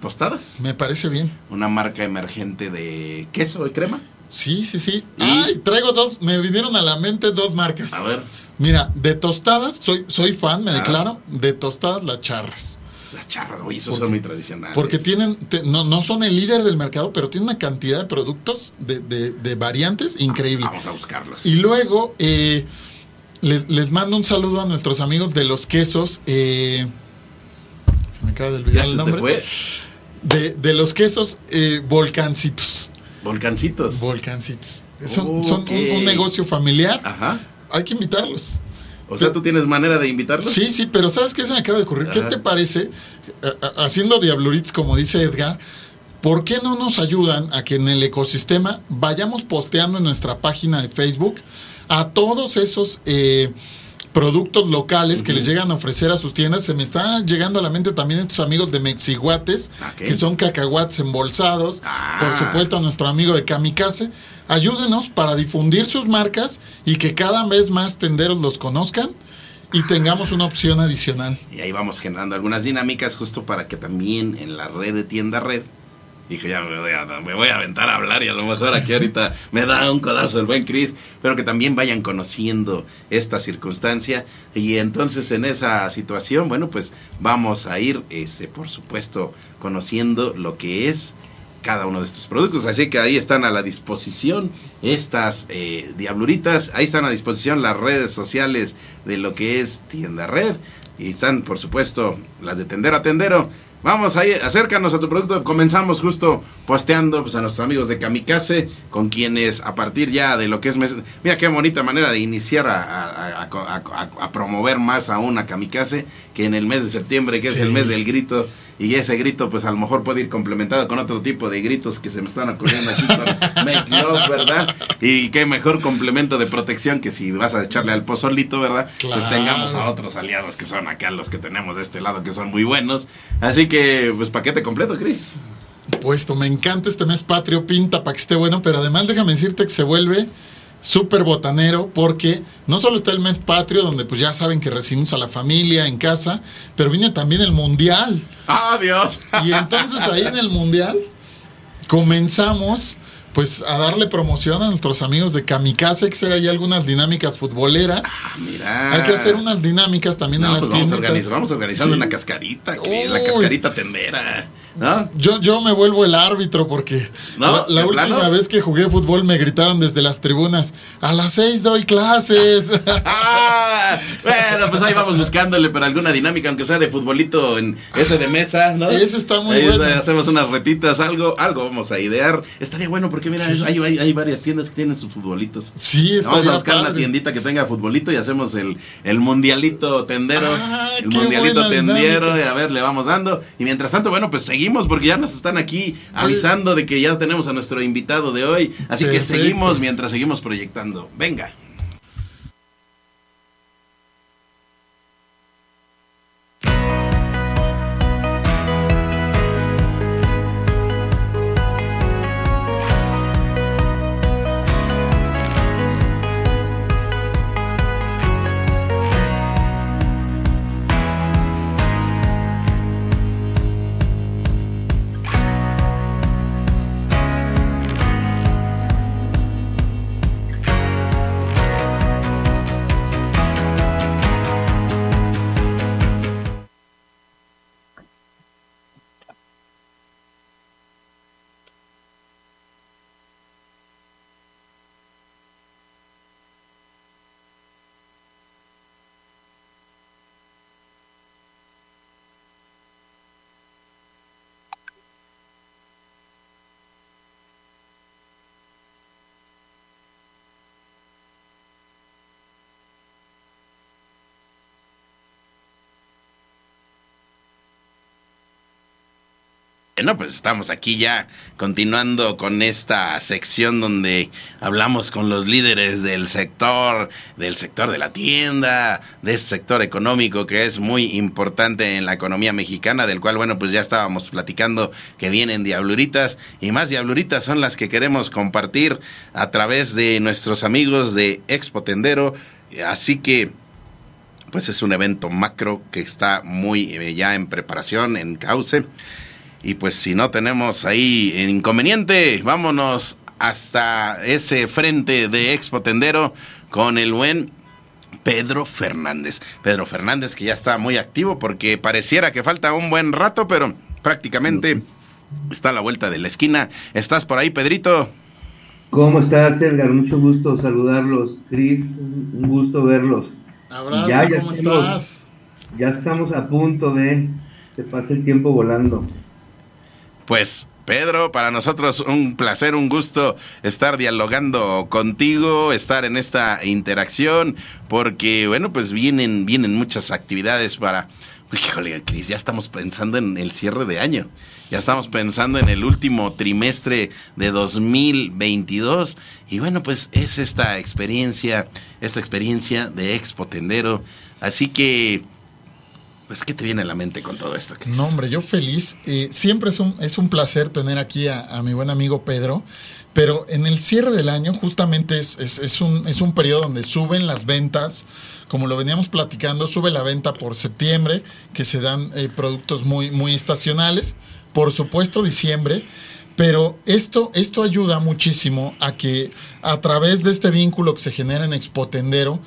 tostadas. Me parece bien. Una marca emergente de queso y crema. Sí, sí, sí. ¿Y? Ay, traigo dos, me vinieron a la mente dos marcas. A ver, Mira, de tostadas, soy, soy fan, me Ah. declaro, de tostadas las charras. las charras, oye, esos Porque- son muy tradicionales. Porque tienen, te- no, no son el líder del mercado, pero tienen una cantidad de productos de, de- de variantes increíble. Vamos a buscarlos. Y luego eh, le- les mando un saludo a nuestros amigos de los quesos. eh, se me acaba de ¿Ya olvidar el nombre. De, de los quesos eh, volcancitos. Volcancitos. Volcancitos. Son, son Ok. un, un negocio familiar. Ajá. Hay que invitarlos. O sea, ¿tú tienes manera de invitarlos? Sí, sí, pero ¿sabes qué se me acaba de ocurrir? ¿Qué te parece, haciendo diabluritos como dice Edgar, ¿por qué no nos ayudan a que en el ecosistema vayamos posteando en nuestra página de Facebook a todos esos eh, productos locales que les llegan a ofrecer a sus tiendas? Se me está llegando a la mente también estos amigos de Mexiguates, que son cacahuates embolsados, Ah. por supuesto a nuestro amigo de Kamikaze. Ayúdenos para difundir sus marcas y que cada vez más tenderos los conozcan y tengamos una opción adicional. Y ahí vamos generando algunas dinámicas justo para que también en la red de tienda red. Dije, ya me voy, a, me voy a aventar a hablar y a lo mejor aquí ahorita me da un codazo el buen Chris, pero que también vayan conociendo esta circunstancia. Y entonces en esa situación, bueno, pues vamos a ir, este, por supuesto, conociendo lo que es cada uno de estos productos. Así que ahí están a la disposición estas eh, diabluritas. Ahí están a disposición las redes sociales de lo que es Tienda Red. Y están, por supuesto, las de Tendero a Tendero. Vamos ahí, acércanos a tu producto. Comenzamos justo posteando pues, a nuestros amigos de Kamikaze, con quienes a partir ya de lo que es mes... Mira qué bonita manera de iniciar a, a, promover más aún a Kamikaze, que en el mes de septiembre, que es el mes del grito y ese grito pues a lo mejor puede ir complementado con otro tipo de gritos que se me están ocurriendo aquí con [laughs] Make Love, ¿verdad? Y qué mejor complemento de protección que si vas a echarle al pozolito, ¿verdad? Pues tengamos a otros aliados que son acá los que tenemos de este lado que son muy buenos. Así que pues paquete completo, Cris. Puesto, me encanta este mes patrio, pinta para que esté bueno, pero además déjame decirte que se vuelve súper botanero porque no solo está el mes patrio donde pues ya saben que recibimos a la familia en casa, pero viene también el mundial. ¡Ah, Dios! Y entonces ahí en el mundial comenzamos pues a darle promoción a nuestros amigos de Kamikaze, que hacer ahí algunas dinámicas futboleras. Ah, mira. Hay que hacer unas dinámicas también en las pues tiendas. Vamos, organizando una cascarita, la cascarita tendera. Yo, yo me vuelvo el árbitro porque la, última vez que jugué fútbol me gritaron desde las tribunas, a las seis doy clases. [laughs] bueno, pues ahí vamos buscándole para alguna dinámica, aunque sea de futbolito en ese de mesa, ¿no? Ese está muy bueno. Hacemos unas retitas, algo, algo vamos a idear. Estaría bueno porque mira, hay, hay, varias tiendas que tienen sus futbolitos. Sí, está Vamos a buscar una tiendita que tenga futbolito y hacemos el, el mundialito tendero. Ah, el mundialito tendero, y a ver, le vamos dando. Y mientras tanto, bueno, pues seguimos porque ya nos están aquí avisando de que ya tenemos a nuestro invitado de hoy. Así que seguimos mientras seguimos proyectando. Venga. Bueno, pues estamos aquí ya continuando con esta sección donde hablamos con los líderes del sector, del sector de la tienda, de este sector económico que es muy importante en la economía mexicana, del cual, bueno, pues ya estábamos platicando que vienen diabluritas y más diabluritas son las que queremos compartir a través de nuestros amigos de Expo Tendero. Así que pues es un evento macro que está muy eh, ya en preparación, en cauce. Y pues si no tenemos ahí inconveniente, vámonos hasta ese frente de Expo Tendero con el buen Pedro Fernández. Pedro Fernández que ya está muy activo porque pareciera que falta un buen rato, pero prácticamente está a la vuelta de la esquina. ¿Estás por ahí, Pedrito? ¿Cómo estás, Edgar? Mucho gusto saludarlos. Cris, un gusto verlos. Abrazo, ya, ¿cómo estás? Ya estamos a punto de... Se pasa el tiempo volando. Pues Pedro, para nosotros un placer, un gusto estar dialogando contigo, estar en esta interacción, porque bueno, pues vienen, vienen muchas actividades para. Híjole, Cris, ya estamos pensando en el cierre de año. Ya estamos pensando en el último trimestre de 2022. Y bueno, pues es esta experiencia, esta experiencia de Expo Tendero. Así que pues, ¿qué te viene a la mente con todo esto? No, hombre, yo feliz. Eh, siempre es un, es un placer tener aquí a, mi buen amigo Pedro, pero en el cierre del año justamente es, es, un, es un periodo donde suben las ventas, como lo veníamos platicando, sube la venta por septiembre, que se dan eh, productos muy, muy estacionales, por supuesto diciembre, pero esto, esto ayuda muchísimo a que a través de este vínculo que se genera en Expotendero,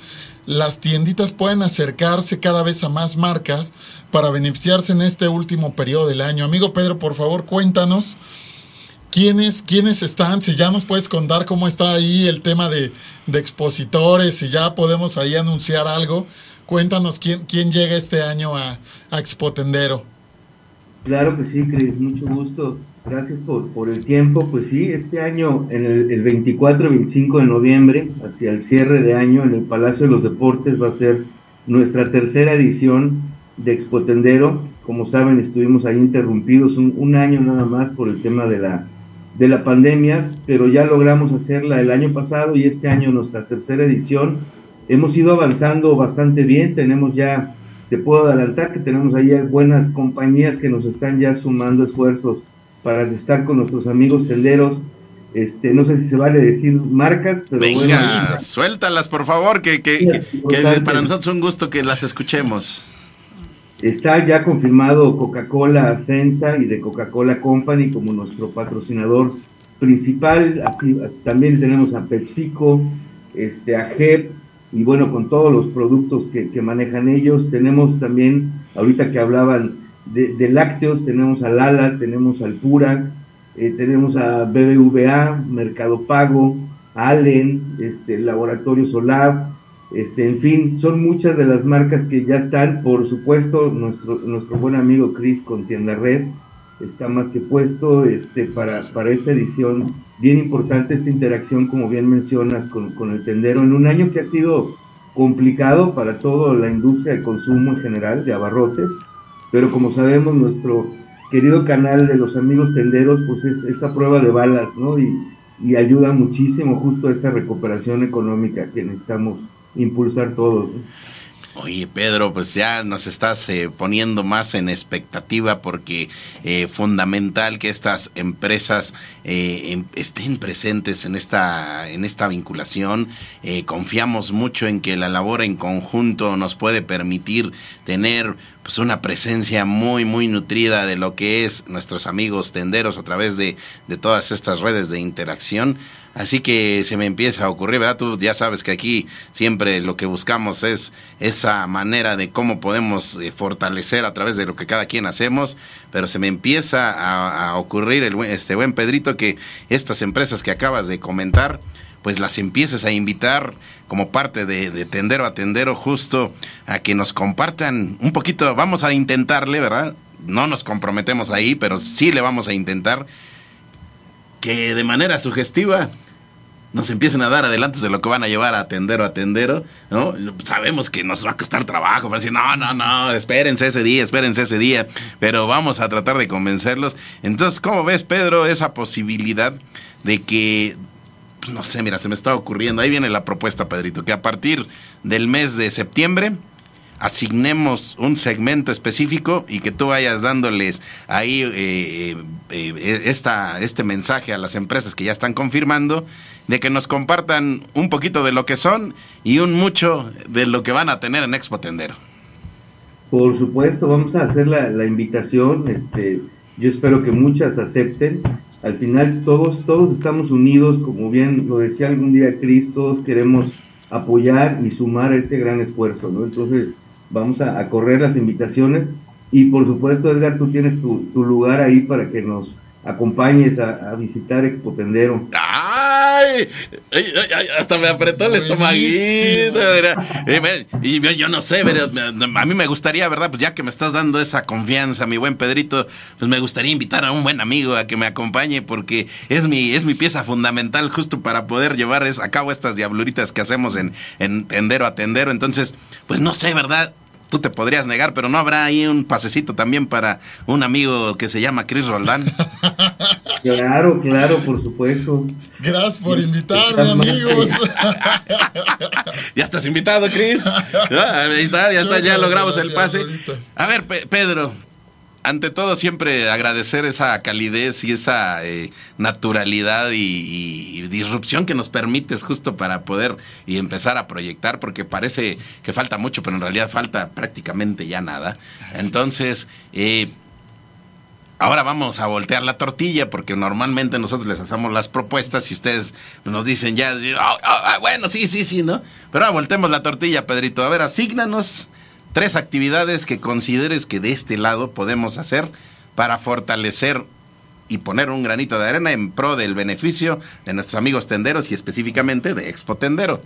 las tienditas pueden acercarse cada vez a más marcas para beneficiarse en este último periodo del año. Amigo Pedro, por favor, cuéntanos quiénes, quiénes están, si ya nos puedes contar cómo está ahí el tema de, expositores, si ya podemos ahí anunciar algo. Cuéntanos quién, quién llega este año a, a Expotendero. Claro que sí, Cris, mucho gusto. Gracias por, por el tiempo. Pues sí, este año, en el, el 24 y 25 de noviembre, hacia el cierre de año, en el Palacio de los Deportes va a ser nuestra tercera edición de Expotendero. Como saben, estuvimos ahí interrumpidos un, un, año nada más por el tema de la, de la pandemia, pero ya logramos hacerla el año pasado y este año nuestra tercera edición. Hemos ido avanzando bastante bien, tenemos ya, te puedo adelantar que tenemos ahí buenas compañías que nos están ya sumando esfuerzos para estar con nuestros amigos tenderos. Este, no sé si se vale decir marcas, pero Venga, bueno, suéltalas por favor, que, que, que, que para nosotros es un gusto que las escuchemos. Está ya confirmado Coca-Cola FENSA y de Coca-Cola Company como nuestro patrocinador principal. Así, también tenemos a PepsiCo, este, a JEP, y bueno, con todos los productos que, que manejan ellos. Tenemos también, ahorita que hablaban de, lácteos, tenemos a Lala, tenemos al Pura, eh, tenemos a BBVA, Mercado Pago, Allen, este, Laboratorio Solar, este, en fin, son muchas de las marcas que ya están, por supuesto, nuestro, nuestro buen amigo Chris con Tienda Red está más que puesto este, para, para esta edición. Bien importante esta interacción, como bien mencionas, con, con el tendero, en un año que ha sido complicado para toda la industria de consumo en general, de abarrotes, pero como sabemos, nuestro querido canal de los amigos tenderos, pues es esa prueba de balas, ¿no? Y, y ayuda muchísimo justo a esta recuperación económica que necesitamos impulsar todos. Oye, Pedro, pues ya nos estás eh, poniendo más en expectativa porque eh, fundamental que estas empresas eh, em, estén presentes en esta, en esta vinculación. Eh, confiamos mucho en que la labor en conjunto nos puede permitir tener pues una presencia muy muy nutrida de lo que es nuestros amigos tenderos a través de, de todas estas redes de interacción. Así que se me empieza a ocurrir, ¿verdad? Tú ya sabes que aquí siempre lo que buscamos es esa manera de cómo podemos eh, fortalecer a través de lo que cada quien hacemos, pero se me empieza a, ocurrir el, este buen Pedrito que estas empresas que acabas de comentar, pues las empieces a invitar como parte de, de tendero a tendero justo a que nos compartan un poquito, vamos a intentarle, ¿verdad? No nos comprometemos ahí, pero sí le vamos a intentar que de manera sugestiva nos empiecen a dar adelantos de lo que van a llevar a tendero a tendero, ¿no? Sabemos que nos va a costar trabajo, para decir, no, no, no, espérense ese día, espérense ese día, pero vamos a tratar de convencerlos. Entonces, ¿cómo ves, Pedro, esa posibilidad de que, pues, no sé, mira, se me está ocurriendo, ahí viene la propuesta, Pedrito, que a partir del mes de septiembre asignemos un segmento específico y que tú vayas dándoles ahí eh, eh, esta, este mensaje a las empresas que ya están confirmando de que nos compartan un poquito de lo que son y un mucho de lo que van a tener en Expo Tendero. Por supuesto, vamos a hacer la, la invitación. Este, yo espero que muchas acepten. Al final todos, todos estamos unidos, como bien lo decía algún día Cris, todos queremos apoyar y sumar a este gran esfuerzo, ¿no? Entonces, vamos a, correr las invitaciones y por supuesto, Edgar, tú tienes tu, lugar ahí para que nos acompañes a, visitar Expo Tendero. ¡Ay! Ay, ay, ay, Hasta me apretó el estomaguito. Y yo, yo no sé, a mí me gustaría, ¿verdad? Pues ya que me estás dando esa confianza, mi buen Pedrito, pues me gustaría invitar a un buen amigo a que me acompañe porque es mi, es mi pieza fundamental justo para poder llevar a cabo estas diabluritas que hacemos en, en tendero a tendero. Entonces, pues no sé, ¿verdad? Tú te podrías negar, pero no habrá ahí un pasecito también para un amigo que se llama Chris Roldán. [laughs] Claro, claro, por supuesto. Gracias por invitarme, Estás amigos. [laughs] Ya estás invitado, Chris. Ya, ahí está, ya está, ya logramos el pase. A ver, Pe- Pedro, ante todo siempre agradecer esa calidez y esa eh, naturalidad y, y- y disrupción que nos permites justo para poder y empezar a proyectar, porque parece que falta mucho, pero en realidad falta prácticamente ya nada. Entonces, eh, Ahora vamos a voltear la tortilla porque normalmente nosotros les hacemos las propuestas y ustedes nos dicen ya, "Ah, ah, ah, bueno, sí, sí, sí, ¿no? Pero ahora voltemos la tortilla, Pedrito. A ver, asígnanos tres actividades que consideres que de este lado podemos hacer para fortalecer y poner un granito de arena en pro del beneficio de nuestros amigos tenderos y específicamente de Expo Tendero.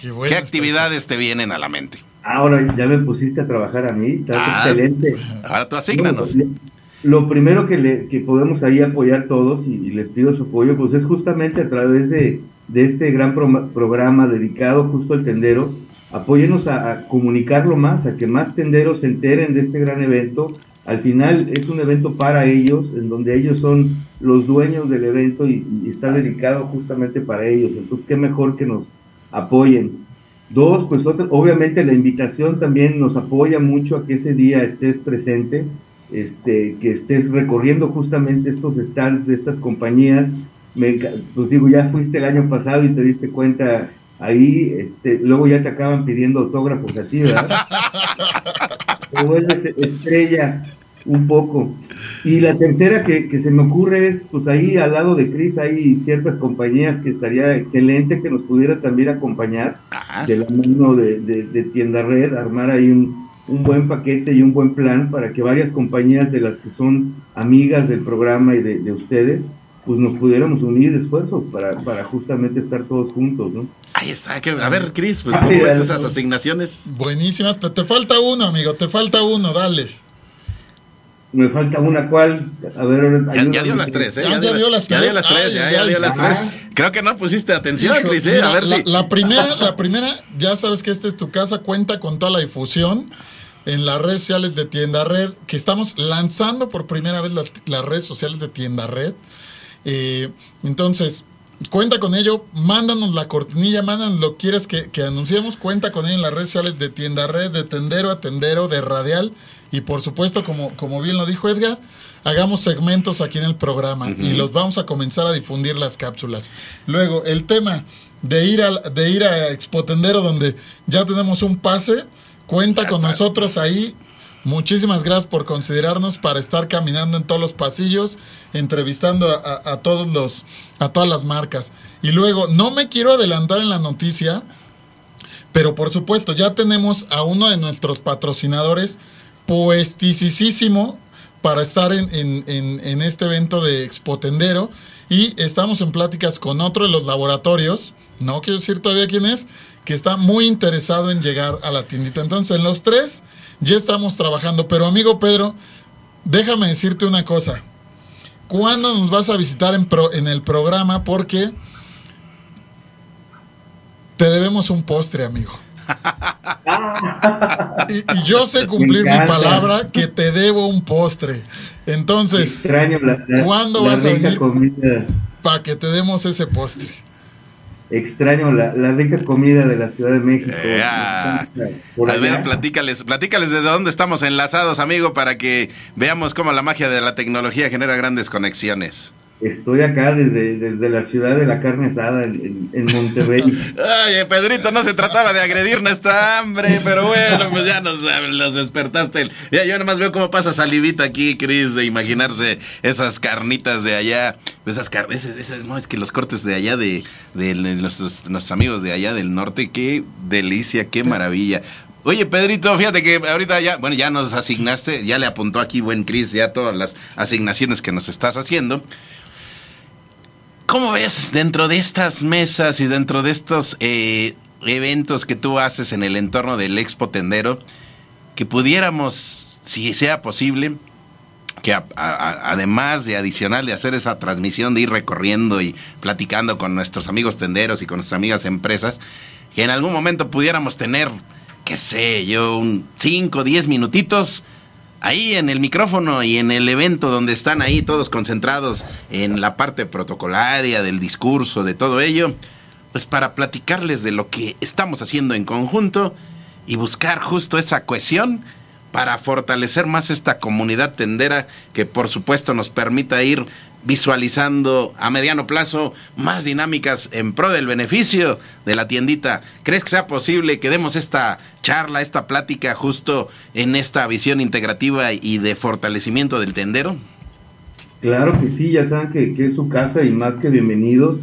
Qué bueno ¿Qué actividades te vienen a la mente? Ahora ya me pusiste a trabajar a mí, está Ah. excelente. Ahora tú asígnanos. No, lo primero que, le, que podemos ahí apoyar todos, y, les pido su apoyo, pues es justamente a través de, de este gran programa dedicado justo al tendero, apóyenos a, comunicarlo más, a que más tenderos se enteren de este gran evento. Al final es un evento para ellos, en donde ellos son los dueños del evento y, está dedicado justamente para ellos. Entonces, qué mejor que nos apoyen. Dos, pues obviamente la invitación también nos apoya mucho a que ese día estés presente, este, que estés recorriendo justamente estos stands de estas compañías. Me, pues digo, ya fuiste el año pasado y te diste cuenta ahí, este, luego ya te acaban pidiendo autógrafos a ti, ¿verdad? [laughs] te vuelves estrella un poco. Y la tercera que, se me ocurre es, pues ahí al lado de Cris hay ciertas compañías que estaría excelente que nos pudiera también acompañar de la mano de, de, Tienda Red, armar ahí un, un buen paquete y un buen plan para que varias compañías de las que son amigas del programa y de, de ustedes, pues nos pudiéramos unir esfuerzos para, para justamente estar todos juntos, ¿no? Ahí está. a ver, Cris, pues [laughs] ¿cómo ves esas asignaciones? Buenísimas, pero te falta uno, amigo, te falta uno, dale. Me falta una, ¿cuál? A ver, ya, dio las tres, ¿eh? Ya, dio las tres. Ya dio las tres, ya, dio las tres. Creo que no pusiste atención, Cris, ¿eh? a ver la, la, primera, [laughs] la primera, ya sabes que esta es tu casa, cuenta con toda la difusión en las redes sociales de Tienda Red, que estamos lanzando por primera vez las, las redes sociales de Tienda Red. Eh, entonces, cuenta con ello, mándanos la cortinilla, mándanos lo que quieres que, anunciemos, cuenta con ello en las redes sociales de Tienda Red, de Tendero a Tendero, de Radial, y por supuesto, como, como bien lo dijo Edgar, hagamos segmentos aquí en el programa y los vamos a comenzar a difundir las cápsulas. Luego, el tema de ir a, de ir a Expo Tendero, donde ya tenemos un pase, cuenta con nosotros ahí Muchísimas gracias por considerarnos para estar caminando en todos los pasillos, entrevistando a, todos los, a todas las marcas. Y luego, no me quiero adelantar en la noticia, pero por supuesto, ya tenemos a uno de nuestros patrocinadores puestisísimo para estar en, en, este evento de Expotendero. Y estamos en pláticas con otro de los laboratorios, no quiero decir todavía quién es, que está muy interesado en llegar a la tiendita. Entonces, en los tres ya estamos trabajando. Pero amigo Pedro, déjame decirte una cosa. ¿Cuándo nos vas a visitar en, en el programa? Porque te debemos un postre, amigo. [laughs] y, yo sé cumplir mi palabra que te debo un postre. Entonces, ¿cuándo vas a venir para que te demos ese postre? Extraño la, rica comida de la Ciudad de México. Eh, ah. a ver, platícales, platícales desde dónde estamos enlazados, amigo, para que veamos cómo la magia de la tecnología genera grandes conexiones. Estoy acá desde, desde la ciudad de la carne asada en, Monterrey. [laughs] Ay, Pedrito, no se trataba de agredir nuestra hambre, pero bueno, pues ya nos, despertaste. Ya, yo nomás veo cómo pasa salivita aquí, Cris, de imaginarse esas carnitas de allá. Esas carnes, no, es que los cortes de allá de, de, nuestros, amigos de allá del norte, qué delicia, qué maravilla. Oye, Pedrito, fíjate que ahorita ya, bueno, ya nos asignaste, ya le apuntó aquí buen Cris ya todas las asignaciones que nos estás haciendo. ¿Cómo ves dentro de estas mesas y dentro de estos eh, eventos que tú haces en el entorno del Expo Tendero, que pudiéramos, si sea posible, que además de adicional de hacer esa transmisión, de ir recorriendo y platicando con nuestros amigos tenderos y con nuestras amigas empresas, que en algún momento pudiéramos tener, qué sé yo, un 5 o 10 minutitos ahí en el micrófono y en el evento donde están ahí todos concentrados en la parte protocolaria del discurso, de todo ello, pues para platicarles de lo que estamos haciendo en conjunto y buscar justo esa cohesión para fortalecer más esta comunidad tendera que por supuesto nos permita ir visualizando a mediano plazo más dinámicas en pro del beneficio de la tiendita. ¿Crees que sea posible que demos esta charla, esta plática justo en esta visión integrativa y de fortalecimiento del tendero? Claro que sí, ya saben que, es su casa y más que bienvenidos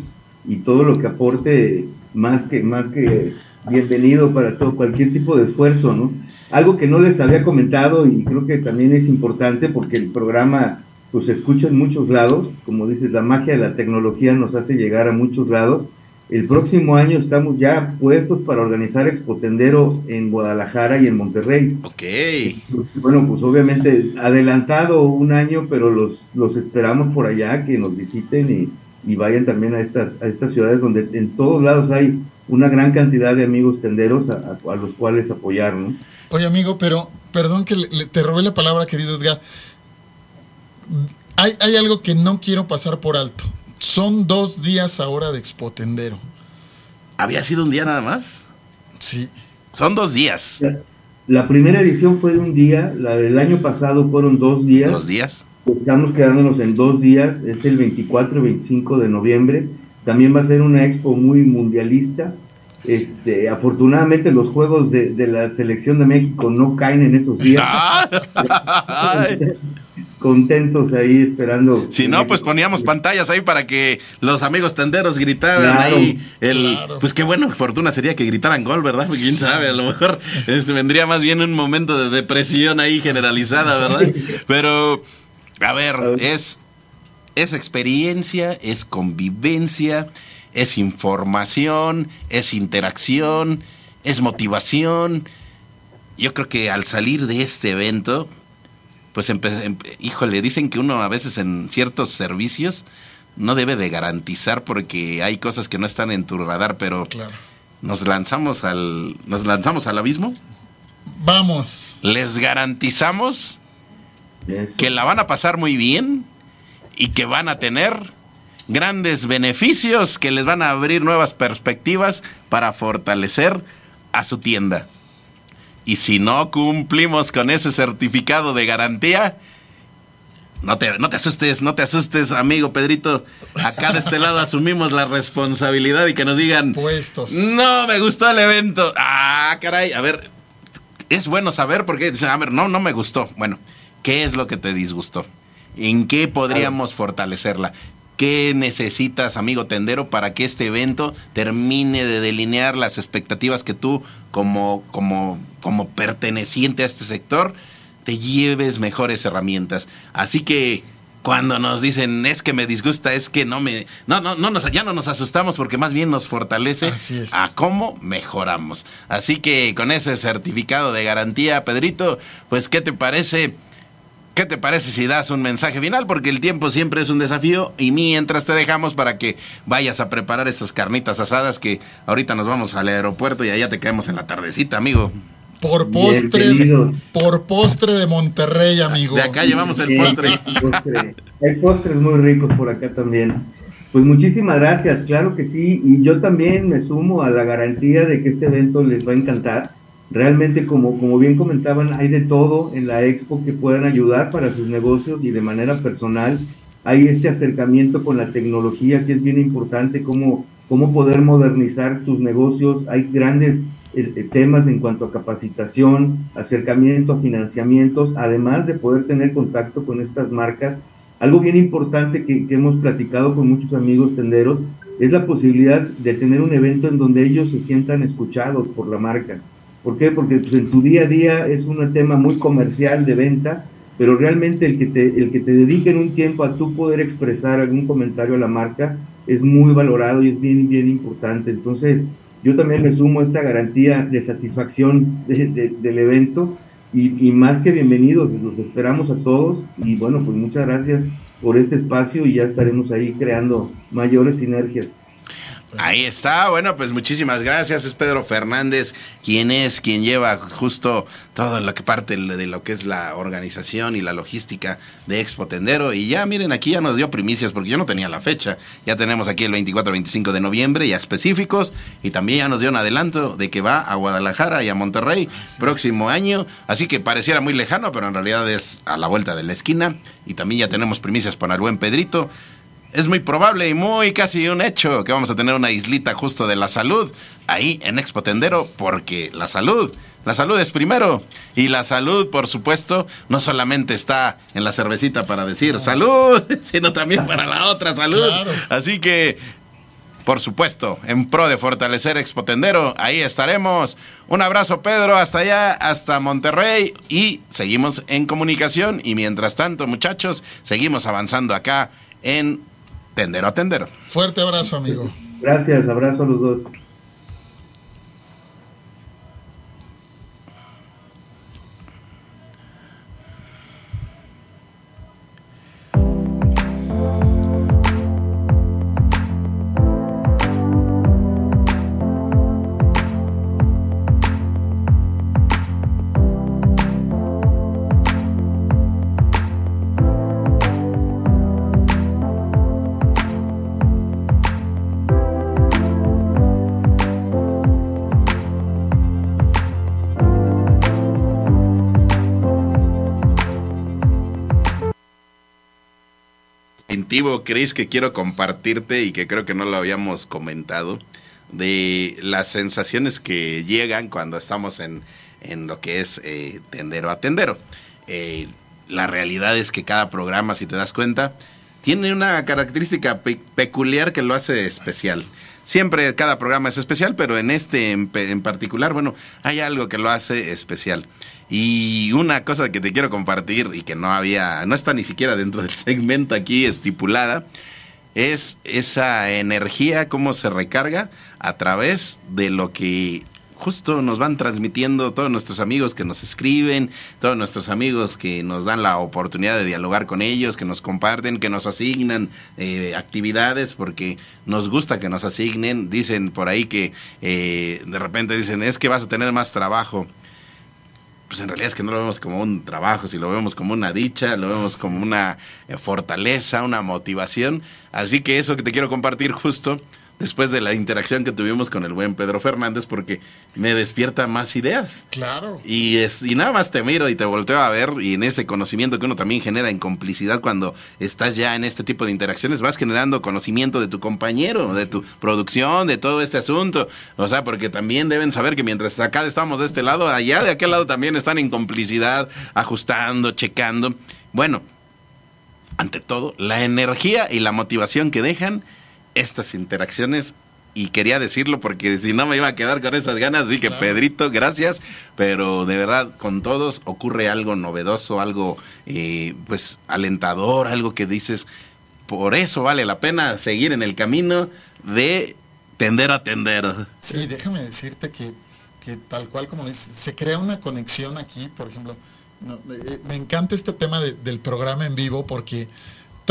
y todo lo que aporte más que más que bienvenido para todo cualquier tipo de esfuerzo, ¿no? Algo que no les había comentado y creo que también es importante porque el programa pues se escucha en muchos lados, como dices, la magia de la tecnología nos hace llegar a muchos lados, el próximo año estamos ya puestos para organizar Expo Tendero en Guadalajara y en Monterrey. Ok. Bueno, pues obviamente adelantado un año, pero los, los esperamos por allá, que nos visiten y, vayan también a estas, a estas ciudades donde en todos lados hay una gran cantidad de amigos tenderos a, los cuales apoyar, ¿no? Oye, amigo, pero perdón que te robé la palabra, querido Edgar. Hay, hay algo que no quiero pasar por alto. Son dos días ahora de Expotendero. ¿Había sido un día nada más? Sí. Son dos días. La, primera edición fue de un día, la del año pasado fueron dos días. ¿Dos días? Estamos quedándonos en dos días, es el 24 y 25 de noviembre. También va a ser una expo muy mundialista. Este, afortunadamente los juegos de, de, la selección de México no caen en esos días. [laughs] [laughs] contentos ahí esperando. Si no, pues poníamos pantallas ahí para que los amigos tenderos gritaran ahí. El, Pues qué bueno, fortuna sería que gritaran gol, ¿verdad? quién sabe, a lo mejor vendría más bien un momento de depresión ahí generalizada, ¿verdad? Pero, a ver, es, es experiencia, es convivencia, es información, es interacción, es motivación. Yo creo que al salir de este evento, pues híjole, dicen que uno a veces en ciertos servicios no debe de garantizar porque hay cosas que no están en tu radar, pero nos lanzamos al nos lanzamos al abismo. Vamos. Les garantizamos que la van a pasar muy bien y que van a tener grandes beneficios que les van a abrir nuevas perspectivas para fortalecer a su tienda. Y si no cumplimos con ese certificado de garantía, no te, no te asustes, no te asustes, amigo Pedrito. Acá de este lado asumimos la responsabilidad y que nos digan... Puestos. No, me gustó el evento. Ah, caray. A ver, es bueno saber porque... A ver, no, no me gustó. Bueno, ¿qué es lo que te disgustó? ¿En qué podríamos fortalecerla? ¿Qué necesitas, amigo tendero, para que este evento termine de delinear las expectativas que tú, como, como, como perteneciente a este sector, te lleves mejores herramientas? Así que cuando nos dicen es que me disgusta, es que no me. No, no, no nos, ya no nos asustamos porque más bien nos fortalece a cómo mejoramos. Así que con ese certificado de garantía, Pedrito, pues, ¿qué te parece? ¿Qué te parece si das un mensaje final? Porque el tiempo siempre es un desafío y mientras te dejamos para que vayas a preparar esas carnitas asadas que ahorita nos vamos al aeropuerto y allá te caemos en la tardecita, amigo. Por postre, por postre de Monterrey, amigo. De acá llevamos el postre. Hay postres muy ricos por acá también. Pues muchísimas gracias, claro que sí. Y yo también me sumo a la garantía de que este evento les va a encantar Realmente, como, como bien comentaban, hay de todo en la expo que puedan ayudar para sus negocios y de manera personal. Hay este acercamiento con la tecnología que es bien importante, cómo, cómo poder modernizar tus negocios. Hay grandes eh, eh, temas en cuanto a capacitación, acercamiento a financiamientos, además de poder tener contacto con estas marcas. Algo bien importante que, que hemos platicado con muchos amigos tenderos es la posibilidad de tener un evento en donde ellos se sientan escuchados por la marca ¿Por qué? Porque pues, en tu día a día es un tema muy comercial de venta, pero realmente el que te, el que te dediquen un tiempo a tú poder expresar algún comentario a la marca es muy valorado y es bien, bien importante. Entonces, yo también me sumo a esta garantía de satisfacción del evento y, y, más que bienvenidos, los esperamos a todos y bueno, pues muchas gracias por este espacio y ya estaremos ahí creando mayores sinergias. Ahí está, bueno, pues muchísimas gracias. Es Pedro Fernández, quien es, quien lleva justo todo lo que parte de lo que es la organización y la logística de Expo Tendero. Y ya, miren, aquí ya nos dio primicias porque yo no tenía la fecha. Ya tenemos aquí el 24-25 de noviembre, ya específicos. Y también ya nos dio un adelanto de que va a Guadalajara y a Monterrey próximo año. Así que pareciera muy lejano, pero en realidad es a la vuelta de la esquina. Y también ya tenemos primicias para el buen Pedrito es muy probable y muy casi un hecho que vamos a tener una islita justo de la salud ahí en Expo Tendero, porque la salud, la salud es primero. Y la salud, por supuesto, no solamente está en la cervecita para decir salud, [laughs] sino también para la otra salud. Así que, por supuesto, en pro de fortalecer Expo Tendero, ahí estaremos. Un abrazo, Pedro, hasta allá, hasta Monterrey. Y seguimos en comunicación. Y mientras tanto, muchachos, seguimos avanzando acá en Tendero a tendero. Fuerte abrazo, amigo. Gracias, abrazo a los dos. Cris, que quiero compartirte y que creo que no lo habíamos comentado, de las sensaciones que llegan cuando estamos en, en lo que es eh, tendero a tendero. Eh, la realidad es que cada programa, si te das cuenta, tiene una característica peculiar que lo hace especial. Siempre cada programa es especial, pero en este en, en particular, bueno, hay algo que lo hace especial. Y una cosa que te quiero compartir y que no había, no está ni siquiera dentro del segmento aquí estipulada, es esa energía, cómo se recarga a través de lo que justo nos van transmitiendo todos nuestros amigos que nos escriben, todos nuestros amigos que nos dan la oportunidad de dialogar con ellos, que nos comparten, que nos asignan eh, actividades, porque nos gusta que nos asignen. Dicen por ahí que eh, de repente dicen, es que vas a tener más trabajo pues en realidad es que no lo vemos como un trabajo, si lo vemos como una dicha, lo vemos como una eh, fortaleza, una motivación. Así que eso que te quiero compartir justo después de la interacción que tuvimos con el buen Pedro Fernández, porque me despierta más ideas. Claro. Y, es, y nada más te miro y te volteo a ver, y en ese conocimiento que uno también genera en complicidad cuando estás ya en este tipo de interacciones, vas generando conocimiento de tu compañero, de tu producción, de todo este asunto. O sea, porque también deben saber que mientras acá estamos de este lado, allá de aquel lado también están en complicidad, ajustando, checando. Bueno, ante todo, la energía y la motivación que dejan estas interacciones y quería decirlo porque si no me iba a quedar con esas ganas, así que Pedrito, gracias, pero de verdad con todos ocurre algo novedoso, algo eh, pues alentador, algo que dices, por eso vale la pena seguir en el camino de tender a tender. Sí, déjame decirte que, tal cual como dices, se crea una conexión aquí, por ejemplo, eh, me encanta este tema del programa en vivo porque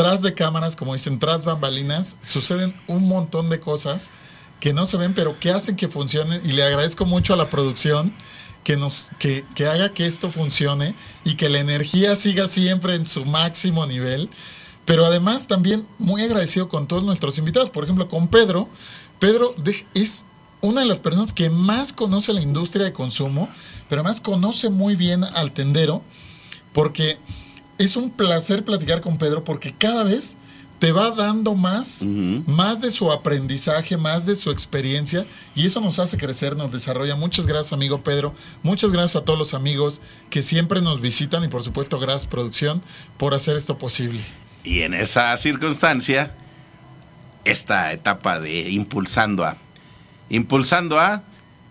tras de cámaras, como dicen, tras bambalinas, suceden un montón de cosas que no se ven, pero que hacen que funcione. Y le agradezco mucho a la producción que nos que, que haga que esto funcione y que la energía siga siempre en su máximo nivel. Pero además también muy agradecido con todos nuestros invitados. Por ejemplo, con Pedro. Pedro es una de las personas que más conoce la industria de consumo, pero además conoce muy bien al tendero, porque es un placer platicar con Pedro porque cada vez te va dando más, más de su aprendizaje, más de su experiencia y eso nos hace crecer, nos desarrolla. Muchas gracias, amigo Pedro. Muchas gracias a todos los amigos que siempre nos visitan y por supuesto gracias producción por hacer esto posible. Y en esa circunstancia, esta etapa de impulsando a, impulsando a,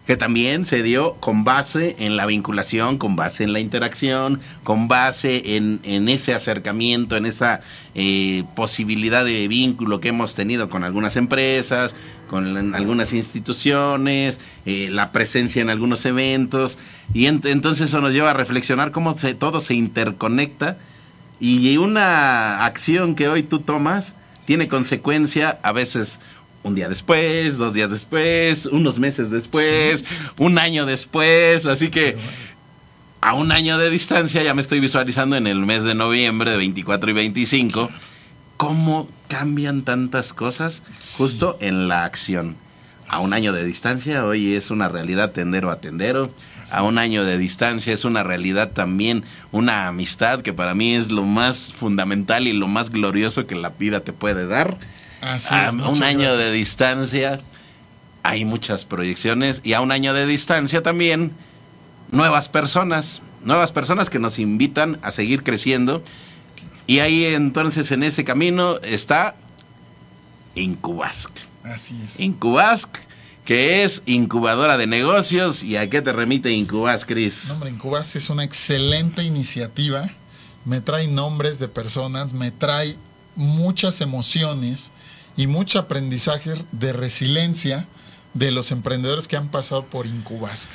que también se dio con base en la vinculación, con base en la interacción, con base en, ese acercamiento, en esa eh, posibilidad de vínculo que hemos tenido con algunas empresas, con algunas instituciones, eh, la presencia en algunos eventos, y entonces eso nos lleva a reflexionar cómo todo se interconecta y una acción que hoy tú tomas tiene consecuencia a veces un día después, dos días después, unos meses después, un año después, así que a un año de distancia ya me estoy visualizando en el mes de noviembre de 24 y 25 cómo cambian tantas cosas justo en la acción. A un año de distancia hoy es una realidad tendero a tendero. A un año de distancia es una realidad también una amistad que para mí es lo más fundamental y lo más glorioso que la vida te puede dar a un año de distancia hay muchas proyecciones y a un año de distancia también nuevas personas, nuevas personas que nos invitan a seguir creciendo. Y ahí entonces en ese camino está Incubask. Así es. Incubask, que es incubadora de negocios. ¿Y a qué te remite Incubask, Cris? hombre, Incubask es una excelente iniciativa. Me trae nombres de personas, me trae muchas emociones y mucho aprendizaje de resiliencia de los emprendedores que han pasado por Incubasca.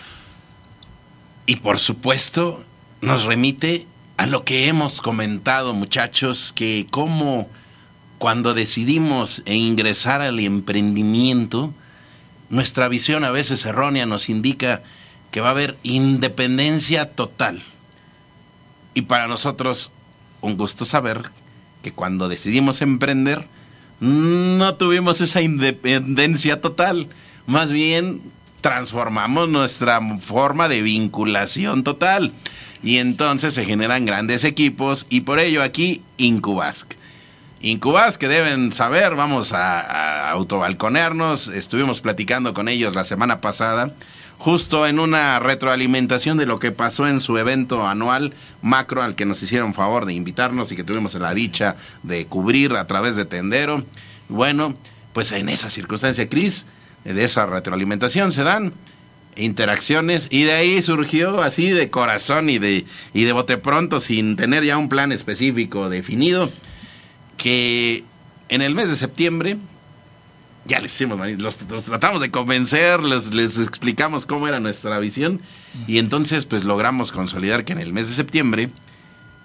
Y por supuesto, nos remite a lo que hemos comentado, muchachos, que como cuando decidimos ingresar al emprendimiento, nuestra visión a veces errónea nos indica que va a haber independencia total. Y para nosotros, un gusto saber que cuando decidimos emprender, no tuvimos esa independencia total. Más bien, transformamos nuestra forma de vinculación total. Y entonces se generan grandes equipos y por ello aquí Incubask. Incubask que deben saber, vamos a, a autobalconearnos, estuvimos platicando con ellos la semana pasada justo en una retroalimentación de lo que pasó en su evento anual macro al que nos hicieron favor de invitarnos y que tuvimos la dicha de cubrir a través de Tendero. Bueno, pues en esa circunstancia, Cris, de esa retroalimentación se dan interacciones y de ahí surgió así de corazón y de, y de bote pronto sin tener ya un plan específico definido que en el mes de septiembre ya les hicimos, los, tratamos de convencer, les, les, explicamos cómo era nuestra visión y entonces pues logramos consolidar que en el mes de septiembre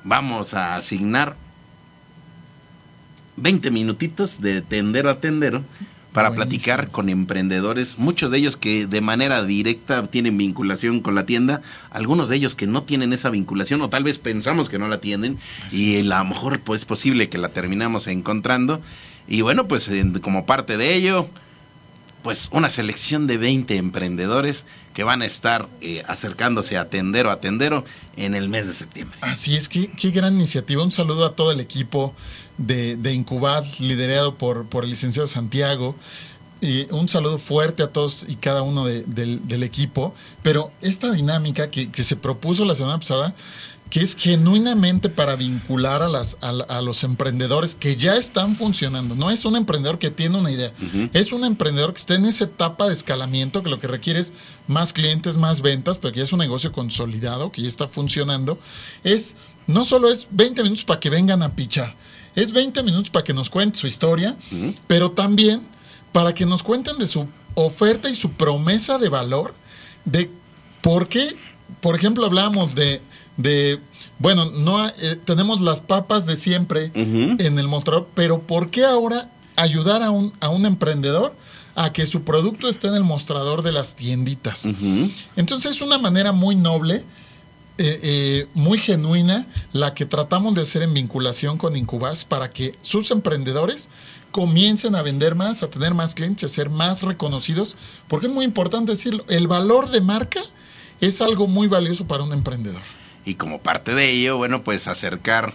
vamos a asignar 20 minutitos de tendero a tendero para Buenísimo. platicar con emprendedores, muchos de ellos que de manera directa tienen vinculación con la tienda, algunos de ellos que no tienen esa vinculación o tal vez pensamos que no la tienen Así y a lo mejor pues es posible que la terminamos encontrando y bueno, pues como parte de ello, pues una selección de 20 emprendedores que van a estar eh, acercándose a Tendero a Tendero en el mes de septiembre. Así es, qué, qué gran iniciativa. Un saludo a todo el equipo de, de Incubad, liderado por, por el licenciado Santiago. Y un saludo fuerte a todos y cada uno de, del, del, equipo. Pero esta dinámica que, que se propuso la semana pasada que es genuinamente para vincular a, las, a, a, los emprendedores que ya están funcionando. No es un emprendedor que tiene una idea, uh -huh. es un emprendedor que está en esa etapa de escalamiento que lo que requiere es más clientes, más ventas, pero que ya es un negocio consolidado, que ya está funcionando. Es no solo es 20 minutos para que vengan a pichar, es 20 minutos para que nos cuenten su historia, uh -huh. pero también para que nos cuenten de su oferta y su promesa de valor, de por qué, por ejemplo, hablamos de de, bueno, no eh, tenemos las papas de siempre uh -huh. en el mostrador, pero ¿por qué ahora ayudar a un, a un emprendedor a que su producto esté en el mostrador de las tienditas? Uh -huh. Entonces es una manera muy noble, eh, eh, muy genuina, la que tratamos de hacer en vinculación con Incubas para que sus emprendedores comiencen a vender más, a tener más clientes, a ser más reconocidos, porque es muy importante decirlo, el valor de marca es algo muy valioso para un emprendedor y como parte de ello, bueno, pues acercar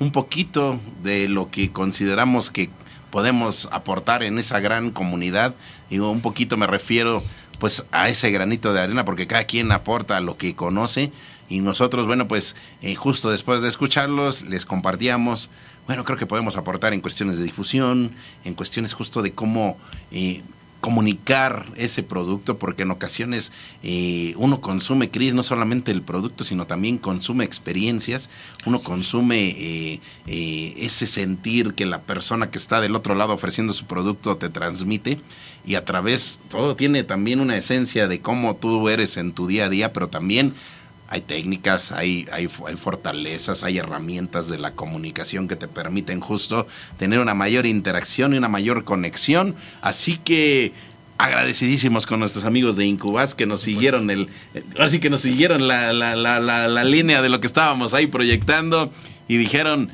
un poquito de lo que consideramos que podemos aportar en esa gran comunidad. Y un poquito me refiero pues a ese granito de arena porque cada quien aporta lo que conoce y nosotros, bueno, pues eh, justo después de escucharlos les compartíamos, bueno, creo que podemos aportar en cuestiones de difusión, en cuestiones justo de cómo eh, comunicar ese producto, porque en ocasiones eh, uno consume, Cris, no solamente el producto, sino también consume experiencias, uno sí. consume eh, eh, ese sentir que la persona que está del otro lado ofreciendo su producto te transmite y a través, todo tiene también una esencia de cómo tú eres en tu día a día, pero también hay técnicas, hay, hay, hay, fortalezas, hay herramientas de la comunicación que te permiten justo tener una mayor interacción y una mayor conexión. Así que agradecidísimos con nuestros amigos de Incubas que nos siguieron el, así que nos siguieron la, la, la, la, línea de lo que estábamos ahí proyectando y dijeron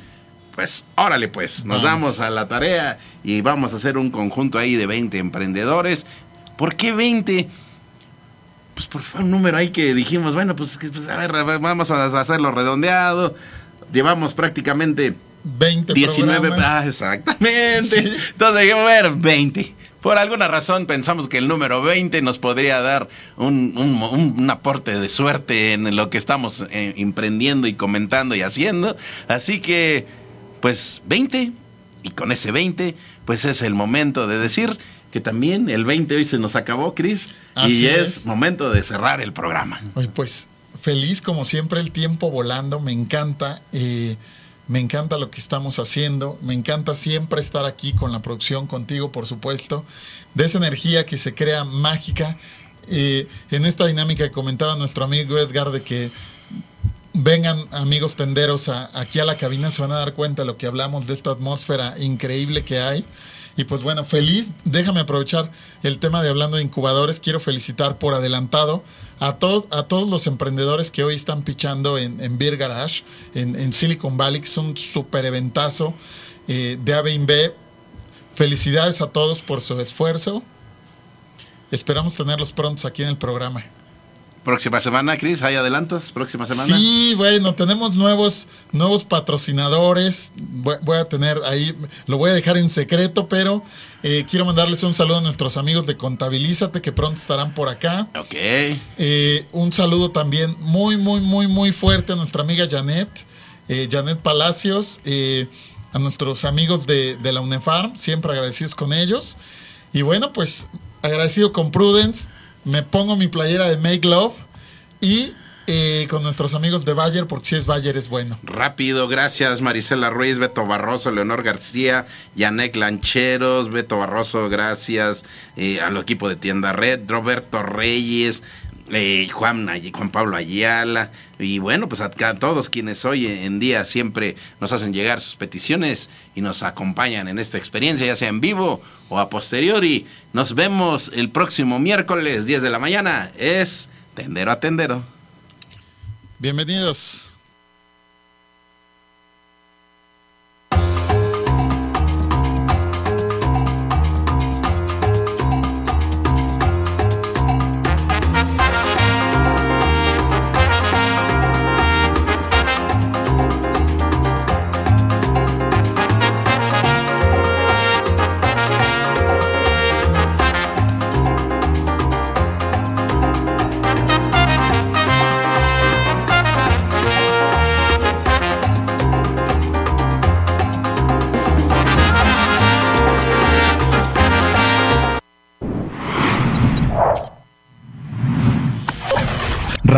pues órale pues, nos vamos. damos a la tarea y vamos a hacer un conjunto ahí de 20 emprendedores. ¿Por qué 20? Pues por fue un número ahí que dijimos, bueno, pues, pues, a ver, vamos a hacerlo redondeado. Llevamos prácticamente 20 19, ah, exactamente. ¿Sí? Entonces dijimos, a ver, 20. Por alguna razón pensamos que el número 20 nos podría dar un, un, un aporte de suerte en lo que estamos eh, emprendiendo y comentando y haciendo. Así que, pues 20, y con ese 20, pues es el momento de decir que también el 20 hoy se nos acabó, Cris. Y es, es, momento de cerrar el programa. Oye, pues feliz como siempre, el tiempo volando, me encanta. Eh, me encanta lo que estamos haciendo, me encanta siempre estar aquí con la producción, contigo por supuesto, de esa energía que se crea mágica. Eh, en esta dinámica que comentaba nuestro amigo Edgar de que vengan amigos tenderos aquí a la cabina, se van a dar cuenta de lo que hablamos, de esta atmósfera increíble que hay. Y pues bueno, feliz, déjame aprovechar el tema de hablando de incubadores, quiero felicitar por adelantado a, todos a todos los emprendedores que hoy están pichando en, en Beer Garage, en, Silicon Valley, que es un super eventazo eh, de AB Felicidades a todos por su esfuerzo. Esperamos tenerlos prontos aquí en el programa. Próxima semana, Cris, ¿hay adelantos? Próxima semana. Sí, bueno, tenemos nuevos, nuevos patrocinadores. Voy, a tener ahí, lo voy a dejar en secreto, pero eh, quiero mandarles un saludo a nuestros amigos de Contabilízate que pronto estarán por acá. Ok. Eh, un saludo también muy, muy, muy, muy fuerte a nuestra amiga Janet, eh, Janet Palacios, a nuestros amigos de, de la UNEFARM, siempre agradecidos con ellos. Y bueno, pues agradecido con Prudence me pongo mi playera de Make Love y eh, con nuestros amigos de Bayer, porque si es Bayer es bueno. Rápido, gracias Marisela Ruiz, Beto Barroso, Leonor García, Yanek Lancheros, Beto Barroso, gracias eh, al equipo de Tienda Red, Roberto Reyes, eh, Juan, Juan Pablo Ayala, y bueno, pues a, todos quienes hoy en día siempre nos hacen llegar sus peticiones y nos acompañan en esta experiencia, ya sea en vivo o a posteriori. Nos vemos el próximo miércoles, 10 de la mañana. Es Tendero a Tendero. Bienvenidos.